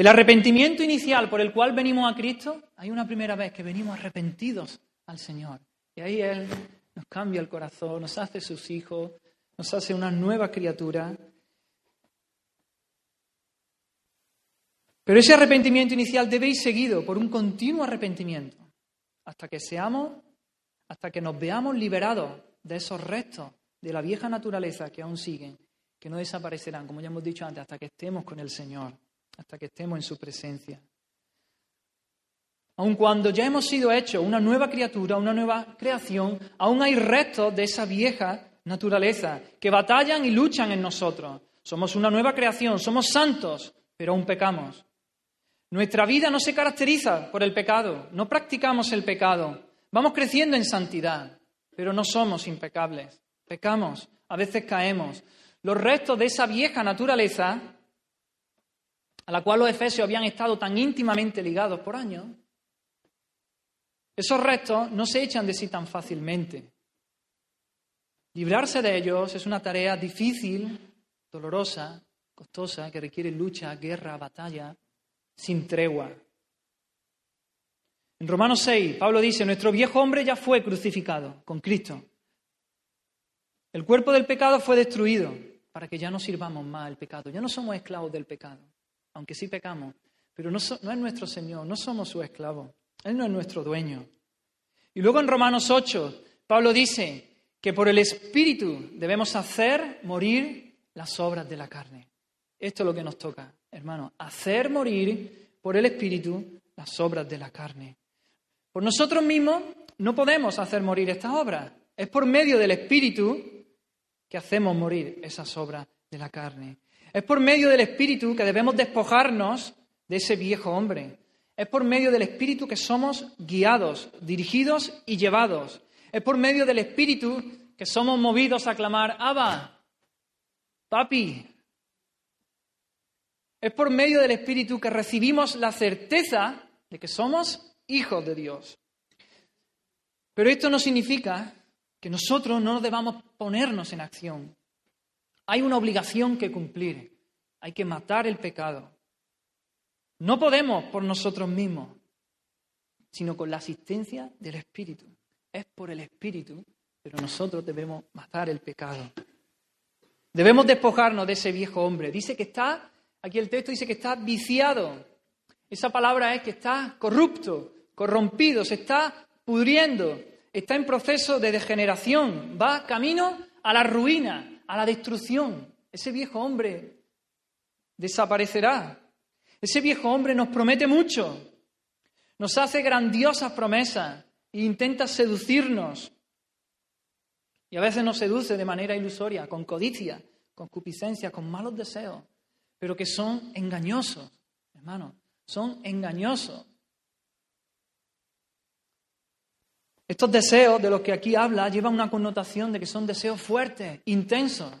El arrepentimiento inicial por el cual venimos a Cristo, hay una primera vez que venimos arrepentidos al Señor. Y ahí Él nos cambia el corazón, nos hace sus hijos, nos hace una nueva criatura. Pero ese arrepentimiento inicial debe ir seguido por un continuo arrepentimiento, hasta que seamos, hasta que nos veamos liberados de esos restos de la vieja naturaleza que aún siguen, que no desaparecerán, como ya hemos dicho antes, hasta que estemos con el Señor, hasta que estemos en su presencia. Aun cuando ya hemos sido hechos una nueva criatura, una nueva creación, aún hay restos de esa vieja naturaleza que batallan y luchan en nosotros. Somos una nueva creación, somos santos, pero aún pecamos. Nuestra vida no se caracteriza por el pecado, no practicamos el pecado, vamos creciendo en santidad, pero no somos impecables. Pecamos, a veces caemos. Los restos de esa vieja naturaleza, a la cual los efesios habían estado tan íntimamente ligados por años, esos restos no se echan de sí tan fácilmente. Librarse de ellos es una tarea difícil, dolorosa, costosa, que requiere lucha, guerra, batalla, sin tregua. En Romanos 6, Pablo dice, nuestro viejo hombre ya fue crucificado con Cristo. El cuerpo del pecado fue destruido para que ya no sirvamos más al pecado. Ya no somos esclavos del pecado, aunque sí pecamos, pero no, es nuestro Señor, no somos su esclavos. Él no es nuestro dueño. Y luego en Romanos 8, Pablo dice que por el Espíritu debemos hacer morir las obras de la carne. Esto es lo que nos toca, hermano, hacer morir por el Espíritu las obras de la carne. Por nosotros mismos no podemos hacer morir estas obras. Es por medio del Espíritu que hacemos morir esas obras de la carne. Es por medio del Espíritu que debemos despojarnos de ese viejo hombre. Es por medio del Espíritu que somos guiados, dirigidos y llevados. Es por medio del Espíritu que somos movidos a clamar, Abba, papi. Es por medio del Espíritu que recibimos la certeza de que somos hijos de Dios. Pero esto no significa que nosotros no debamos ponernos en acción. Hay una obligación que cumplir. Hay que matar el pecado. No podemos por nosotros mismos, sino con la asistencia del Espíritu. Es por el Espíritu, pero nosotros debemos matar el pecado. Debemos despojarnos de ese viejo hombre. Dice que está, aquí el texto dice que está viciado. Esa palabra es que está corrupto, corrompido, se está pudriendo está en proceso de degeneración, va camino a la ruina, a la destrucción. Ese viejo hombre desaparecerá. Ese viejo hombre nos promete mucho, nos hace grandiosas promesas e intenta seducirnos. Y a veces nos seduce de manera ilusoria, con codicia, con cupiscencia, con malos deseos, pero que son engañosos, hermano, son engañosos. Estos deseos de los que aquí habla llevan una connotación de que son deseos fuertes, intensos.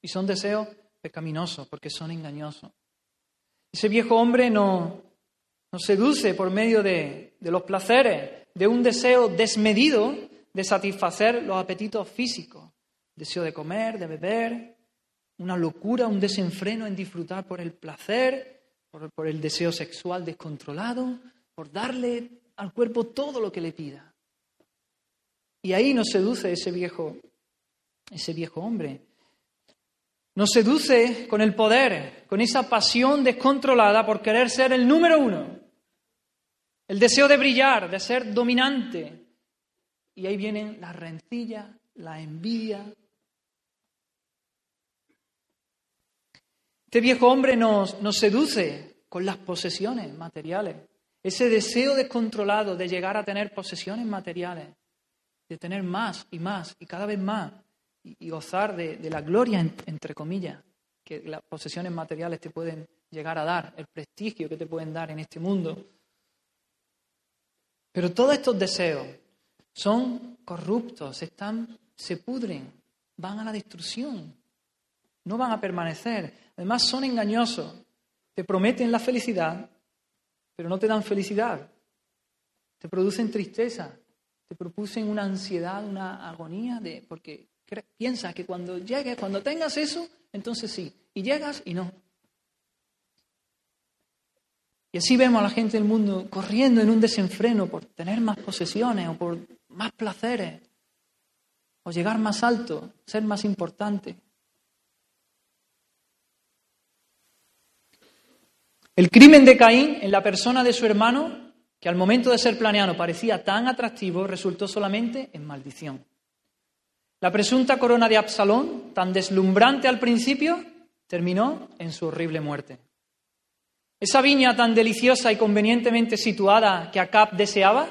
Y son deseos pecaminosos porque son engañosos. Ese viejo hombre nos, seduce por medio de, de los placeres, de un deseo desmedido de satisfacer los apetitos físicos. Deseo de comer, de beber, una locura, un desenfreno en disfrutar por el placer, por el deseo sexual descontrolado, por darle al cuerpo todo lo que le pida. Y ahí nos seduce ese viejo, ese viejo hombre. Nos seduce con el poder, con esa pasión descontrolada por querer ser el número uno. El deseo de brillar, de ser dominante. Y ahí vienen la rencilla, la envidia, Este viejo hombre nos, nos seduce con las posesiones materiales. Ese deseo descontrolado de llegar a tener posesiones materiales, de tener más y más y cada vez más y, gozar de, de, la gloria, entre comillas, que las posesiones materiales te pueden llegar a dar, el prestigio que te pueden dar en este mundo. Pero todos estos deseos son corruptos, están, se pudren, van a la destrucción, no van a permanecer. Además son engañosos, te prometen la felicidad, pero no te dan felicidad, te producen tristeza, te producen una ansiedad, una agonía, de, porque piensas que cuando llegues, cuando tengas eso, entonces sí, y llegas y no. Y así vemos a la gente del mundo corriendo en un desenfreno por tener más posesiones o por más placeres, o llegar más alto, ser más importante. El crimen de Caín en la persona de su hermano, que al momento de ser planeado parecía tan atractivo, resultó solamente en maldición. La presunta corona de Absalón, tan deslumbrante al principio, terminó en su horrible muerte. Esa viña tan deliciosa y convenientemente situada que Acab deseaba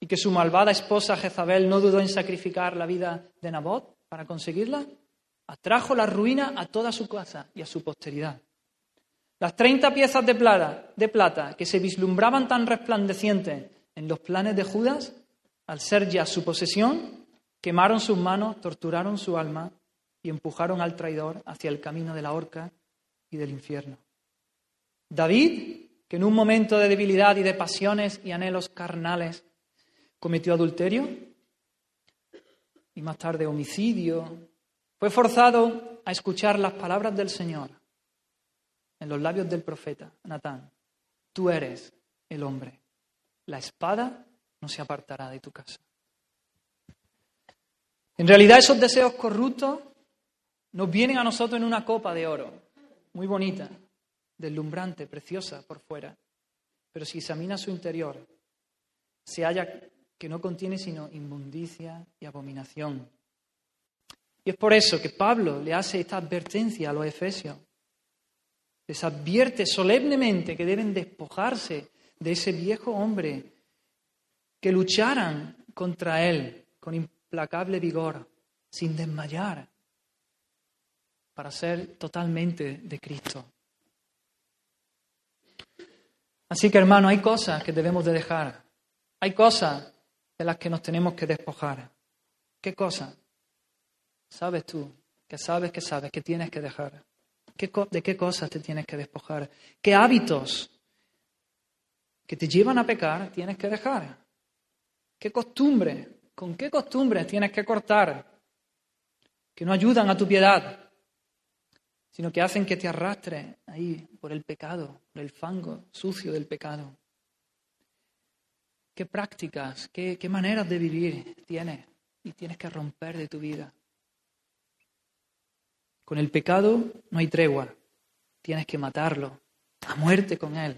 y que su malvada esposa Jezabel no dudó en sacrificar la vida de Nabot para conseguirla, atrajo la ruina a toda su casa y a su posteridad. Las treinta piezas de plata, de plata que se vislumbraban tan resplandecientes en los planes de Judas, al ser ya su posesión, quemaron sus manos, torturaron su alma y empujaron al traidor hacia el camino de la horca y del infierno. David, que en un momento de debilidad y de pasiones y anhelos carnales cometió adulterio y más tarde homicidio, fue forzado a escuchar las palabras del Señor en los labios del profeta Natán. Tú eres el hombre. La espada no se apartará de tu casa. En realidad esos deseos corruptos nos vienen a nosotros en una copa de oro, muy bonita, deslumbrante, preciosa por fuera, pero si examina su interior, se halla que no contiene sino inmundicia y abominación. Y es por eso que Pablo le hace esta advertencia a los efesios. Les advierte solemnemente que deben despojarse de ese viejo hombre, que lucharan contra él con implacable vigor, sin desmayar, para ser totalmente de Cristo. Así que hermano, hay cosas que debemos de dejar. Hay cosas de las que nos tenemos que despojar. ¿Qué cosas? Sabes tú, que sabes que sabes que tienes que dejar. ¿De qué cosas te tienes que despojar? ¿Qué hábitos que te llevan a pecar tienes que dejar? ¿Qué costumbres? ¿Con qué costumbres tienes que cortar? Que no ayudan a tu piedad sino que hacen que te arrastres ahí por el pecado, por el fango sucio del pecado. ¿Qué prácticas, qué, qué maneras de vivir tienes y tienes que romper de tu vida? Con el pecado no hay tregua, tienes que matarlo, a muerte con él.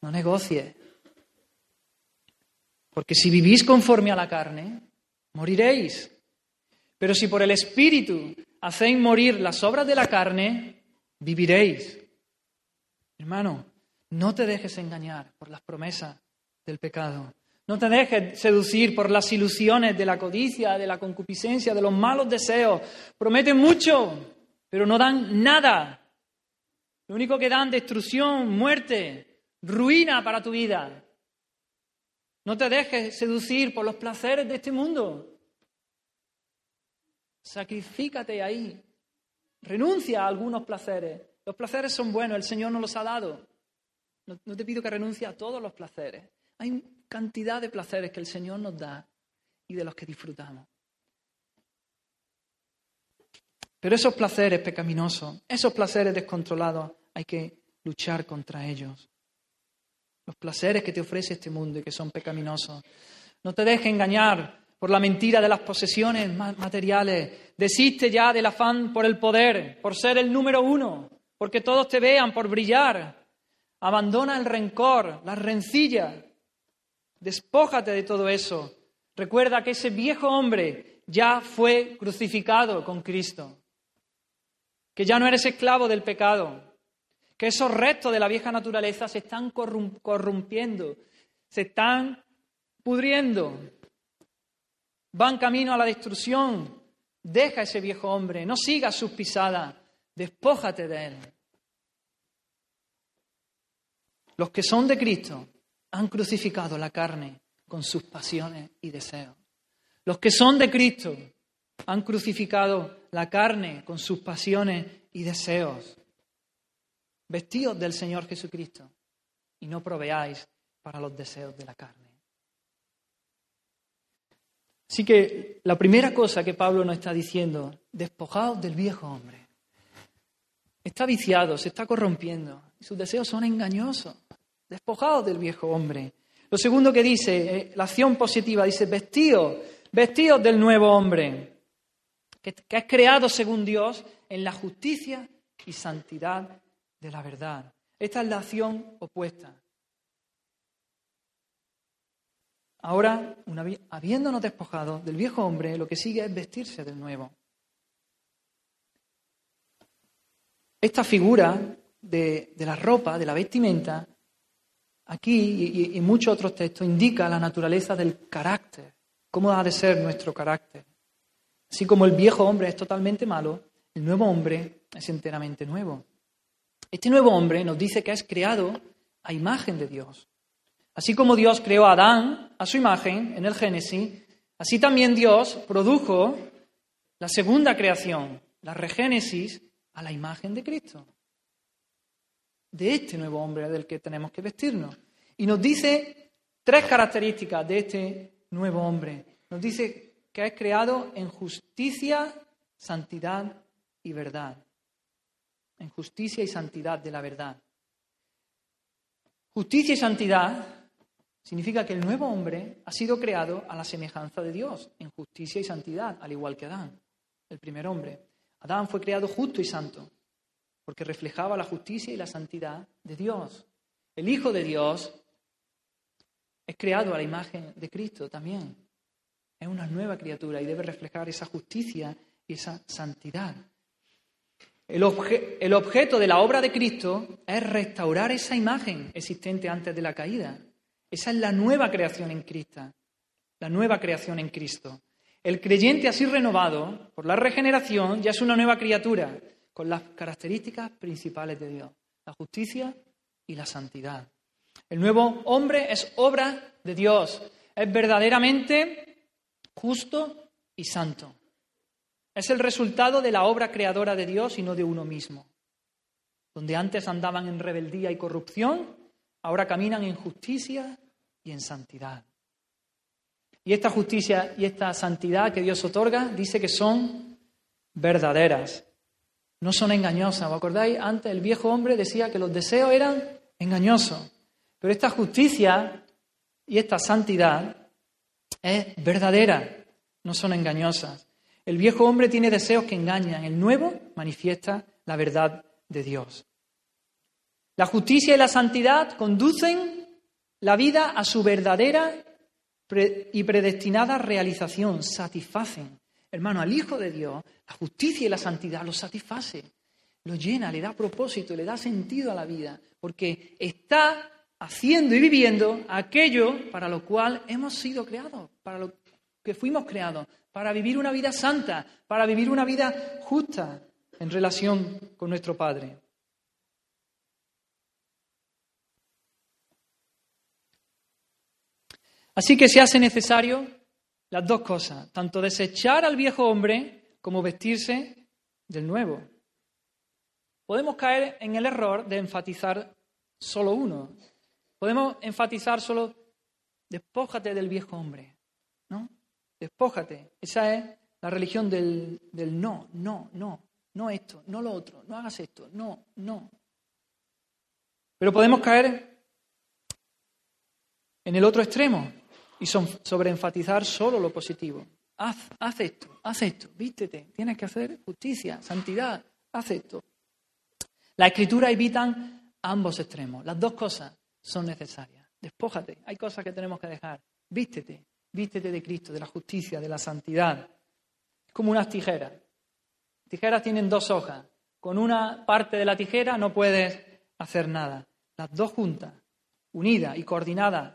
No negocies. Porque si vivís conforme a la carne, moriréis. Pero si por el Espíritu hacéis morir las obras de la carne, viviréis. Hermano, no te dejes engañar por las promesas del pecado. No te dejes seducir por las ilusiones de la codicia, de la concupiscencia, de los malos deseos. Prometen mucho, pero no dan nada. Lo único que dan destrucción, muerte, ruina para tu vida. No te dejes seducir por los placeres de este mundo. Sacrifícate ahí. Renuncia a algunos placeres. Los placeres son buenos, el Señor nos los ha dado. No, te pido que renuncie a todos los placeres. Hay cantidad de placeres que el Señor nos da y de los que disfrutamos. Pero esos placeres pecaminosos, esos placeres descontrolados, hay que luchar contra ellos. Los placeres que te ofrece este mundo y que son pecaminosos. No te dejes engañar por la mentira de las posesiones materiales. Desiste ya del afán por el poder, por ser el número uno, porque todos te vean, por brillar. Abandona el rencor, la rencilla. Despójate de todo eso. Recuerda que ese viejo hombre ya fue crucificado con Cristo. que ya no eres esclavo del pecado, que esos restos de la vieja naturaleza se están corrompiendo, se están pudriendo, van camino a la destrucción. Deja ese viejo hombre, no sigas sus pisadas, despójate de él. Los que son de Cristo han crucificado la carne con sus pasiones y deseos. Los que son de Cristo han crucificado la carne con sus pasiones y deseos. Vestidos del Señor Jesucristo y no proveáis para los deseos de la carne. Así que la primera cosa que Pablo nos está diciendo, despojaos del viejo hombre. Está viciado, se está corrompiendo y sus deseos son engañosos. Despojaos del viejo hombre. Lo segundo que dice, eh, la acción positiva, dice vestidos, vestidos del nuevo hombre, que, que es creado según Dios en la justicia y santidad de la verdad. Esta es la acción opuesta. Ahora, habiéndonos despojado del viejo hombre, lo que sigue es vestirse del nuevo. Esta figura de, la ropa, de la vestimenta, aquí y en muchos otros textos, indica la naturaleza del carácter, cómo ha de ser nuestro carácter. Así como el viejo hombre es totalmente malo, el nuevo hombre es enteramente nuevo. Este nuevo hombre nos dice que es creado a imagen de Dios. Así como Dios creó a Adán a su imagen en el Génesis, así también Dios produjo la segunda creación, la regénesis, a la imagen de Cristo. De este nuevo hombre del que tenemos que vestirnos. Y nos dice tres características de este nuevo hombre. Nos dice que es creado en justicia, santidad y verdad. En justicia y santidad de la verdad. Justicia y santidad Significa que el nuevo hombre ha sido creado a la semejanza de Dios, en justicia y santidad, al igual que Adán, el primer hombre. Adán fue creado justo y santo, porque reflejaba la justicia y la santidad de Dios. El Hijo de Dios es creado a la imagen de Cristo también. Es una nueva criatura y debe reflejar esa justicia y esa santidad. El, el, objeto de la obra de Cristo es restaurar esa imagen existente antes de la caída. Esa es la nueva creación en Cristo, la nueva creación en Cristo. El creyente así renovado por la regeneración ya es una nueva criatura con las características principales de Dios, la justicia y la santidad. El nuevo hombre es obra de Dios, es verdaderamente justo y santo. Es el resultado de la obra creadora de Dios y no de uno mismo. Donde antes andaban en rebeldía y corrupción, ahora caminan en justicia y en santidad. Y esta justicia y esta santidad que Dios otorga dice que son verdaderas, no son engañosas. ¿Os acordáis? Antes el viejo hombre decía que los deseos eran engañosos, pero esta justicia y esta santidad es verdadera, no son engañosas. El viejo hombre tiene deseos que engañan, el nuevo manifiesta la verdad de Dios. La justicia y la santidad conducen la vida a su verdadera y predestinada realización, satisfacen. Hermano, al Hijo de Dios, la justicia y la santidad lo satisface, lo llena, le da propósito, le da sentido a la vida, porque está haciendo y viviendo aquello para lo cual hemos sido creados, para lo que fuimos creados, para vivir una vida santa, para vivir una vida justa en relación con nuestro Padre. Así que se hace necesario las dos cosas, tanto desechar al viejo hombre como vestirse del nuevo. Podemos caer en el error de enfatizar solo uno. Podemos enfatizar solo despójate del viejo hombre, ¿no? Despójate. Esa es la religión del, del no, no, no, no esto, no lo otro, no hagas esto, no, no. Pero podemos caer en el otro extremo, y sobreenfatizar solo lo positivo. Haz, haz esto, haz esto, vístete, tienes que hacer justicia, santidad, haz esto. La escritura evitan ambos extremos, las dos cosas son necesarias. Despójate, hay cosas que tenemos que dejar. Vístete, vístete de Cristo, de la justicia, de la santidad. Es como unas tijeras. Tijeras tienen dos hojas. con una parte de la tijera no puedes hacer nada. Las dos juntas, unidas y coordinadas,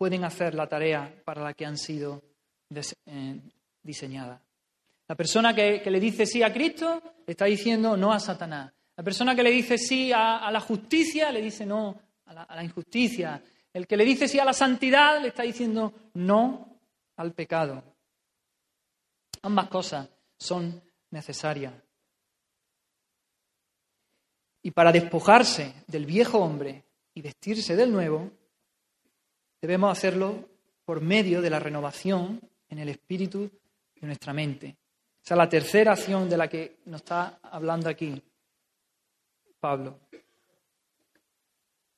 pueden hacer la tarea para la que han sido eh, diseñadas. La persona que, le dice sí a Cristo está diciendo no a Satanás. La persona que le dice sí a, la justicia le dice no a la injusticia. El que le dice sí a la santidad le está diciendo no al pecado. Ambas cosas son necesarias. Y para despojarse del viejo hombre y vestirse del nuevo, debemos hacerlo por medio de la renovación en el espíritu de nuestra mente. Esa es la tercera acción de la que nos está hablando aquí Pablo.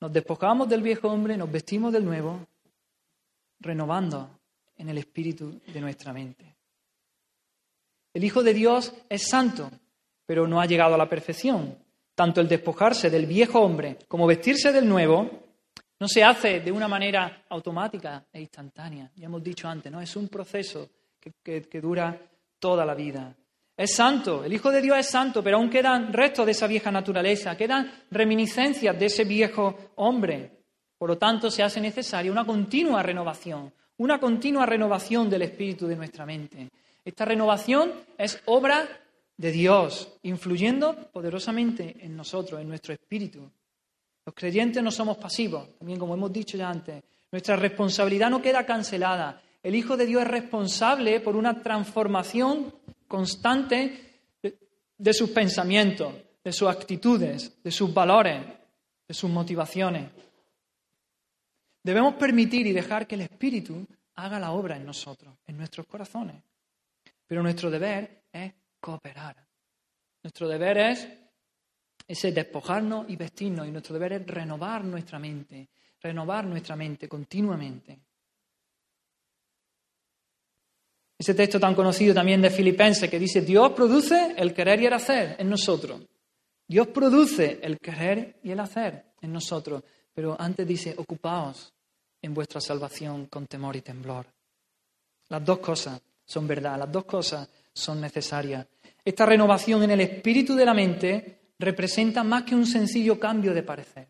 Nos despojamos del viejo hombre, nos vestimos del nuevo, renovando en el espíritu de nuestra mente. El Hijo de Dios es santo, pero no ha llegado a la perfección. Tanto el despojarse del viejo hombre como vestirse del nuevo no se hace de una manera automática e instantánea. Ya hemos dicho antes, ¿no? Es un proceso que, que dura toda la vida. Es santo, el Hijo de Dios es santo, pero aún quedan restos de esa vieja naturaleza, quedan reminiscencias de ese viejo hombre. Por lo tanto, se hace necesaria una continua renovación, una continua renovación del espíritu de nuestra mente. Esta renovación es obra de Dios, influyendo poderosamente en nosotros, en nuestro espíritu. Los creyentes no somos pasivos, también como hemos dicho ya antes. Nuestra responsabilidad no queda cancelada. El Hijo de Dios es responsable por una transformación constante de sus pensamientos, de sus actitudes, de sus valores, de sus motivaciones. Debemos permitir y dejar que el Espíritu haga la obra en nosotros, en nuestros corazones. Pero nuestro deber es cooperar. Nuestro deber es ese despojarnos y vestirnos y nuestro deber es renovar nuestra mente, renovar nuestra mente continuamente. Ese texto tan conocido también de Filipenses que dice, Dios produce el querer y el hacer en nosotros. Dios produce el querer y el hacer en nosotros. Pero antes dice, ocupaos en vuestra salvación con temor y temblor. Las dos cosas son verdad, las dos cosas son necesarias. Esta renovación en el espíritu de la mente representa más que un sencillo cambio de parecer.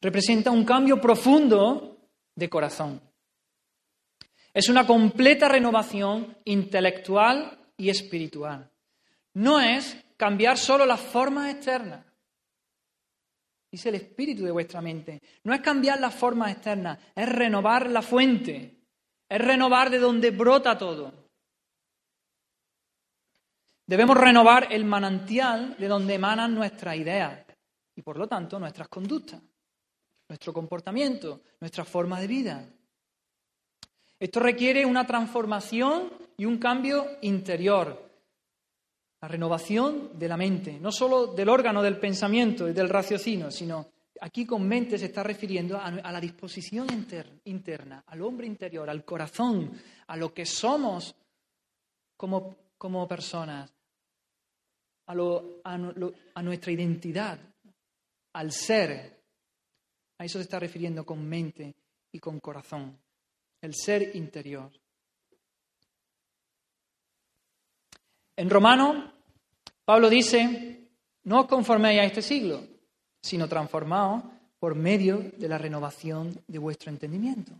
Representa un cambio profundo de corazón. Es una completa renovación intelectual y espiritual. No es cambiar solo las formas externas. Dice el espíritu de vuestra mente. No es cambiar las formas externas, es renovar la fuente, es renovar de donde brota todo. Debemos renovar el manantial de donde emanan nuestras ideas y por lo tanto nuestras conductas, nuestro comportamiento, nuestra forma de vida. Esto requiere una transformación y un cambio interior, la renovación de la mente, no solo del órgano del pensamiento y del raciocinio, sino aquí con mente se está refiriendo a, la disposición interna, al hombre interior, al corazón, a lo que somos como, como personas, a, nuestra identidad, al ser. A eso se está refiriendo con mente y con corazón el ser interior. En Romano, Pablo dice, no os conforméis a este siglo, sino transformaos por medio de la renovación de vuestro entendimiento.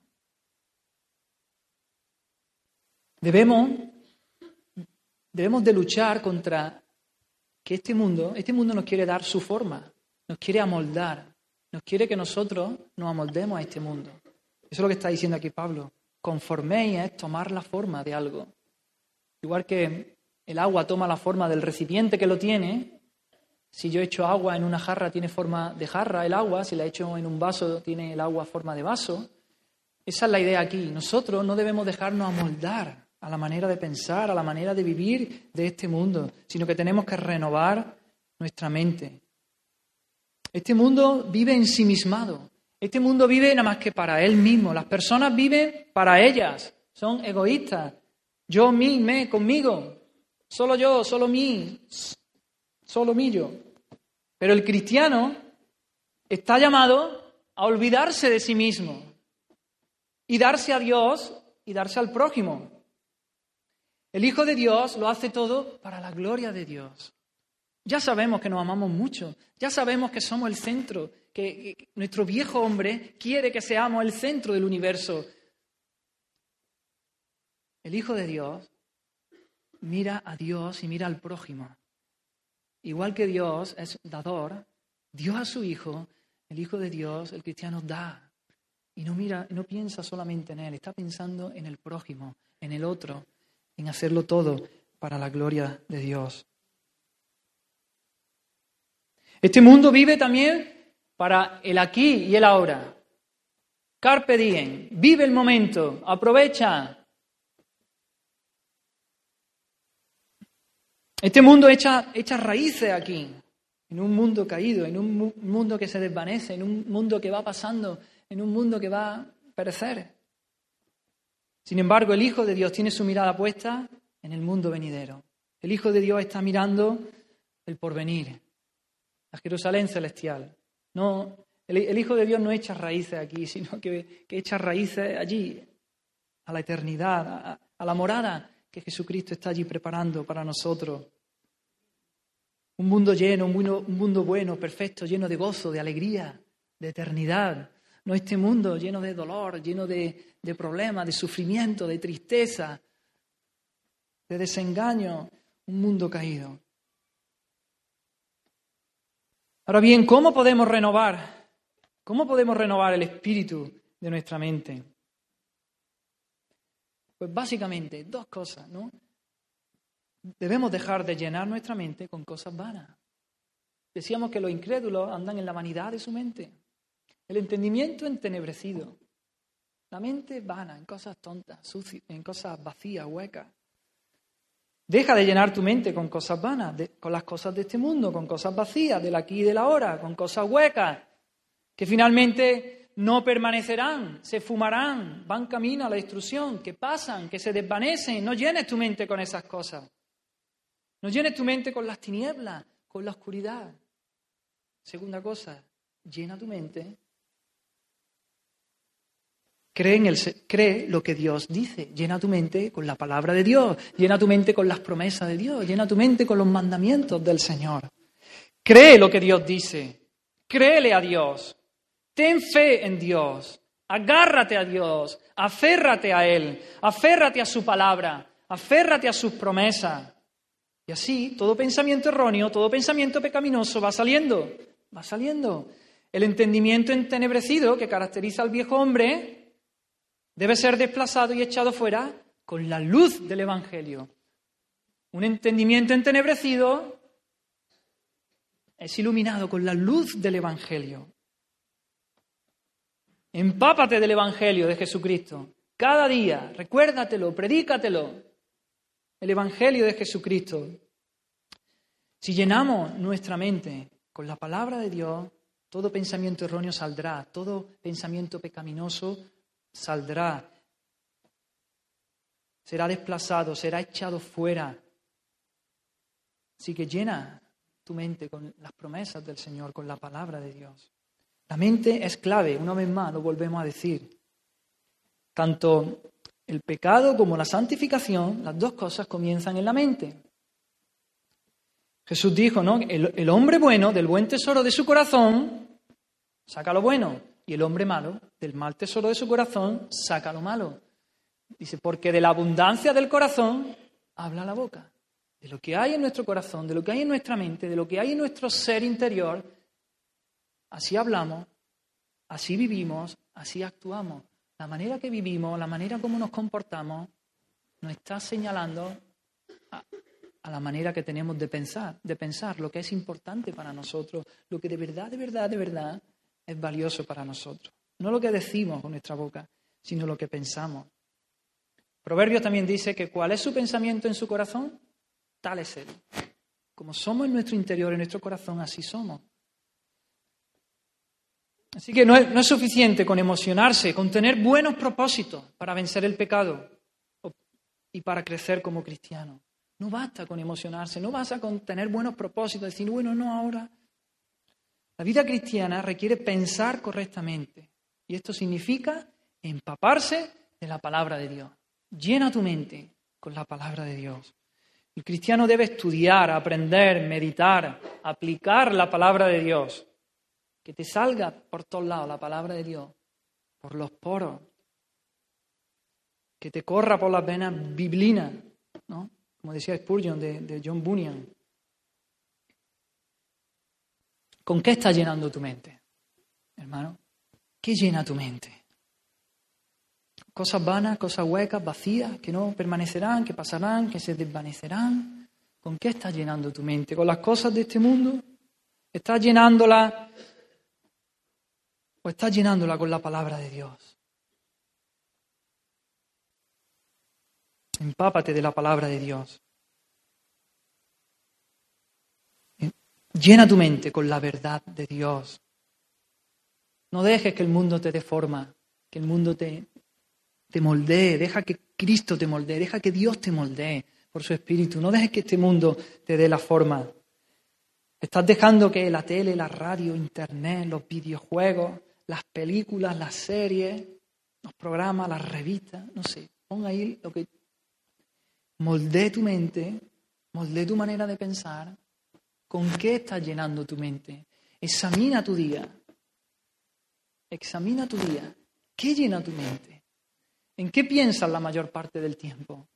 Debemos, debemos de luchar contra que este mundo, este mundo nos quiere dar su forma, nos quiere amoldar, nos quiere que nosotros nos amoldemos a este mundo. Eso es lo que está diciendo aquí Pablo. Conforméis es tomar la forma de algo. Igual que el agua toma la forma del recipiente que lo tiene, si yo echo agua en una jarra tiene forma de jarra el agua, si la echo en un vaso tiene el agua forma de vaso. Esa es la idea aquí. Nosotros no debemos dejarnos amoldar a la manera de pensar, a la manera de vivir de este mundo, sino que tenemos que renovar nuestra mente. Este mundo vive ensimismado. Este mundo vive nada más que para él mismo. Las personas viven para ellas. Son egoístas. Yo, mí, me, conmigo. Solo yo, solo mí. Solo mí yo. Pero el cristiano está llamado a olvidarse de sí mismo y darse a Dios y darse al prójimo. El Hijo de Dios lo hace todo para la gloria de Dios. Ya sabemos que nos amamos mucho, ya sabemos que somos el centro, que, nuestro viejo hombre quiere que seamos el centro del universo. El Hijo de Dios mira a Dios y mira al prójimo. Igual que Dios es dador, Dios a su Hijo, el Hijo de Dios, el cristiano da. Y no mira, no piensa solamente en él, está pensando en el prójimo, en el otro, en hacerlo todo para la gloria de Dios. Este mundo vive también para el aquí y el ahora. Carpe diem, vive el momento, aprovecha. Este mundo echa, raíces aquí, en un mundo caído, en un mundo que se desvanece, en un mundo que va pasando, en un mundo que va a perecer. Sin embargo, el Hijo de Dios tiene su mirada puesta en el mundo venidero. El Hijo de Dios está mirando el porvenir, la Jerusalén celestial. No, el, Hijo de Dios no echa raíces aquí, sino que, echa raíces allí, a la eternidad, a, la morada que Jesucristo está allí preparando para nosotros. Un mundo lleno, un un mundo bueno, perfecto, lleno de gozo, de alegría, de eternidad. No este mundo lleno de dolor, lleno de, de problemas, de sufrimiento, de tristeza, de desengaño, un mundo caído. Ahora bien, ¿cómo podemos renovar? ¿Cómo podemos renovar el espíritu de nuestra mente? Pues básicamente dos cosas, ¿no? Debemos dejar de llenar nuestra mente con cosas vanas. Decíamos que los incrédulos andan en la vanidad de su mente. El entendimiento entenebrecido. La mente vana, en cosas tontas, sucias, en cosas vacías, huecas. Deja de llenar tu mente con cosas vanas, con las cosas de este mundo, con cosas vacías, del aquí y del ahora, con cosas huecas, que finalmente no permanecerán, se fumarán, van camino a la destrucción, que pasan, que se desvanecen. No llenes tu mente con esas cosas. No llenes tu mente con las tinieblas, con la oscuridad. Segunda cosa, llena tu mente Cree, en el, cree lo que Dios dice. Llena tu mente con la palabra de Dios. Llena tu mente con las promesas de Dios. Llena tu mente con los mandamientos del Señor. Cree lo que Dios dice. Créele a Dios. Ten fe en Dios. Agárrate a Dios. Aférrate a Él. Aférrate a su palabra. Aférrate a sus promesas. Y así todo pensamiento erróneo, todo pensamiento pecaminoso va saliendo. Va saliendo. El entendimiento entenebrecido que caracteriza al viejo hombre debe ser desplazado y echado fuera con la luz del Evangelio. Un entendimiento entenebrecido es iluminado con la luz del Evangelio. Empápate del Evangelio de Jesucristo. Cada día, recuérdatelo, predícatelo. El Evangelio de Jesucristo. Si llenamos nuestra mente con la palabra de Dios, todo pensamiento erróneo saldrá, todo pensamiento pecaminoso saldrá, será desplazado, será echado fuera. Así que llena tu mente con las promesas del Señor, con la palabra de Dios. La mente es clave, una vez más lo volvemos a decir. Tanto el pecado como la santificación, las dos cosas comienzan en la mente. Jesús dijo, ¿no? El, el hombre bueno, del buen tesoro de su corazón, saca lo bueno, y el hombre malo, del mal tesoro de su corazón, saca lo malo. Dice, porque de la abundancia del corazón habla la boca. De lo que hay en nuestro corazón, de lo que hay en nuestra mente, de lo que hay en nuestro ser interior, así hablamos, así vivimos, así actuamos. La manera que vivimos, la manera como nos comportamos, nos está señalando a, la manera que tenemos de pensar, de pensar lo que es importante para nosotros, lo que de verdad, de verdad, de verdad es valioso para nosotros. No lo que decimos con nuestra boca, sino lo que pensamos. Proverbios también dice que cuál es su pensamiento en su corazón, tal es él. Como somos en nuestro interior, en nuestro corazón, así somos. Así que no es, no es suficiente con emocionarse, con tener buenos propósitos para vencer el pecado y para crecer como cristiano. No basta con emocionarse, no basta con tener buenos propósitos, decir, bueno, no ahora, la vida cristiana requiere pensar correctamente y esto significa empaparse de la palabra de Dios. Llena tu mente con la palabra de Dios. El cristiano debe estudiar, aprender, meditar, aplicar la palabra de Dios. Que te salga por todos lados la palabra de Dios, por los poros. Que te corra por las venas biblina, ¿no? como decía Spurgeon de John Bunyan. ¿Con qué está llenando tu mente, hermano? ¿Qué llena tu mente? Cosas vanas, cosas huecas, vacías, que no permanecerán, que pasarán, que se desvanecerán. ¿Con qué estás llenando tu mente? ¿Con las cosas de este mundo? ¿Estás llenándola o estás llenándola con la palabra de Dios? Empápate de la palabra de Dios. Llena tu mente con la verdad de Dios. No dejes que el mundo te deforma, que el mundo te, te moldee, deja que Cristo te moldee, deja que Dios te moldee por su Espíritu. No dejes que este mundo te dé la forma. Estás dejando que la tele, la radio, Internet, los videojuegos, las películas, las series, los programas, las revistas, no sé, pon ahí lo que moldee tu mente, moldee tu manera de pensar. ¿Con qué estás llenando tu mente? Examina tu día. Examina tu día. ¿Qué llena tu mente? ¿En qué piensas la mayor parte del tiempo?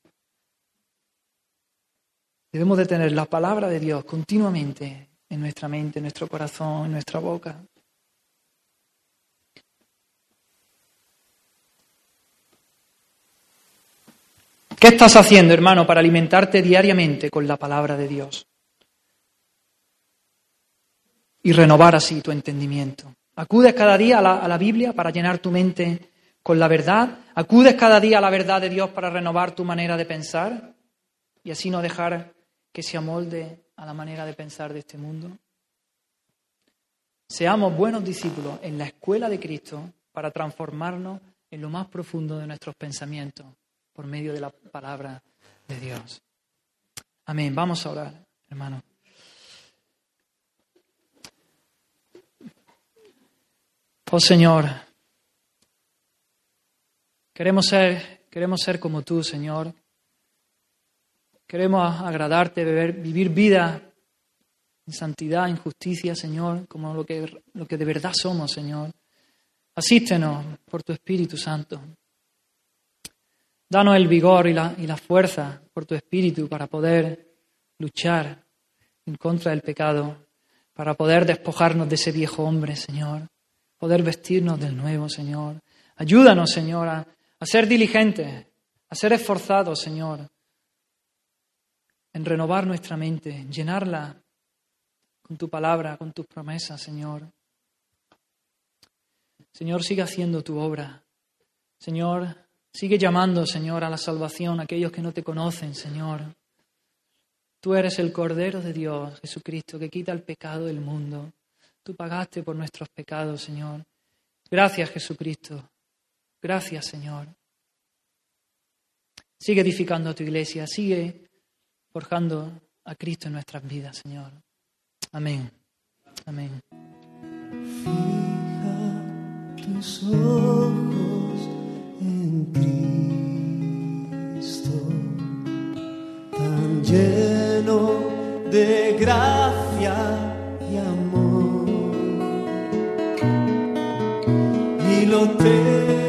Debemos de tener la palabra de Dios continuamente en nuestra mente, en nuestro corazón, en nuestra boca. ¿Qué estás haciendo, hermano, para alimentarte diariamente con la palabra de Dios? Y renovar así tu entendimiento. ¿Acudes cada día a la, a la Biblia para llenar tu mente con la verdad? ¿Acudes cada día a la verdad de Dios para renovar tu manera de pensar y así no dejar que se amolde a la manera de pensar de este mundo? Seamos buenos discípulos en la escuela de Cristo para transformarnos en lo más profundo de nuestros pensamientos por medio de la palabra de Dios. Amén. Vamos a orar, hermano. Oh Señor, Queremos ser, queremos ser como tú, Señor. Queremos agradarte, vivir vida en santidad, en justicia, Señor, como lo que, lo que de verdad somos, Señor. Asístenos por tu Espíritu Santo. Danos el vigor y la, y la fuerza por tu Espíritu para poder luchar en contra del pecado, para poder despojarnos de ese viejo hombre, Señor, poder vestirnos del nuevo, Señor. Ayúdanos, Señor, a, ser diligentes, a ser esforzados, Señor, en renovar nuestra mente, llenarla con tu palabra, con tus promesas, Señor. Señor, sigue haciendo tu obra. Señor, sigue llamando, Señor, a la salvación a aquellos que no te conocen, Señor. Tú eres el Cordero de Dios, Jesucristo, que quita el pecado del mundo. Tú pagaste por nuestros pecados, Señor. Gracias, Jesucristo. Gracias, Señor. Sigue edificando tu iglesia, sigue forjando a Cristo en nuestras vidas, Señor. Amén. Amén. Fija tus ojos en Cristo, tan lleno de gracia y amor. Y lo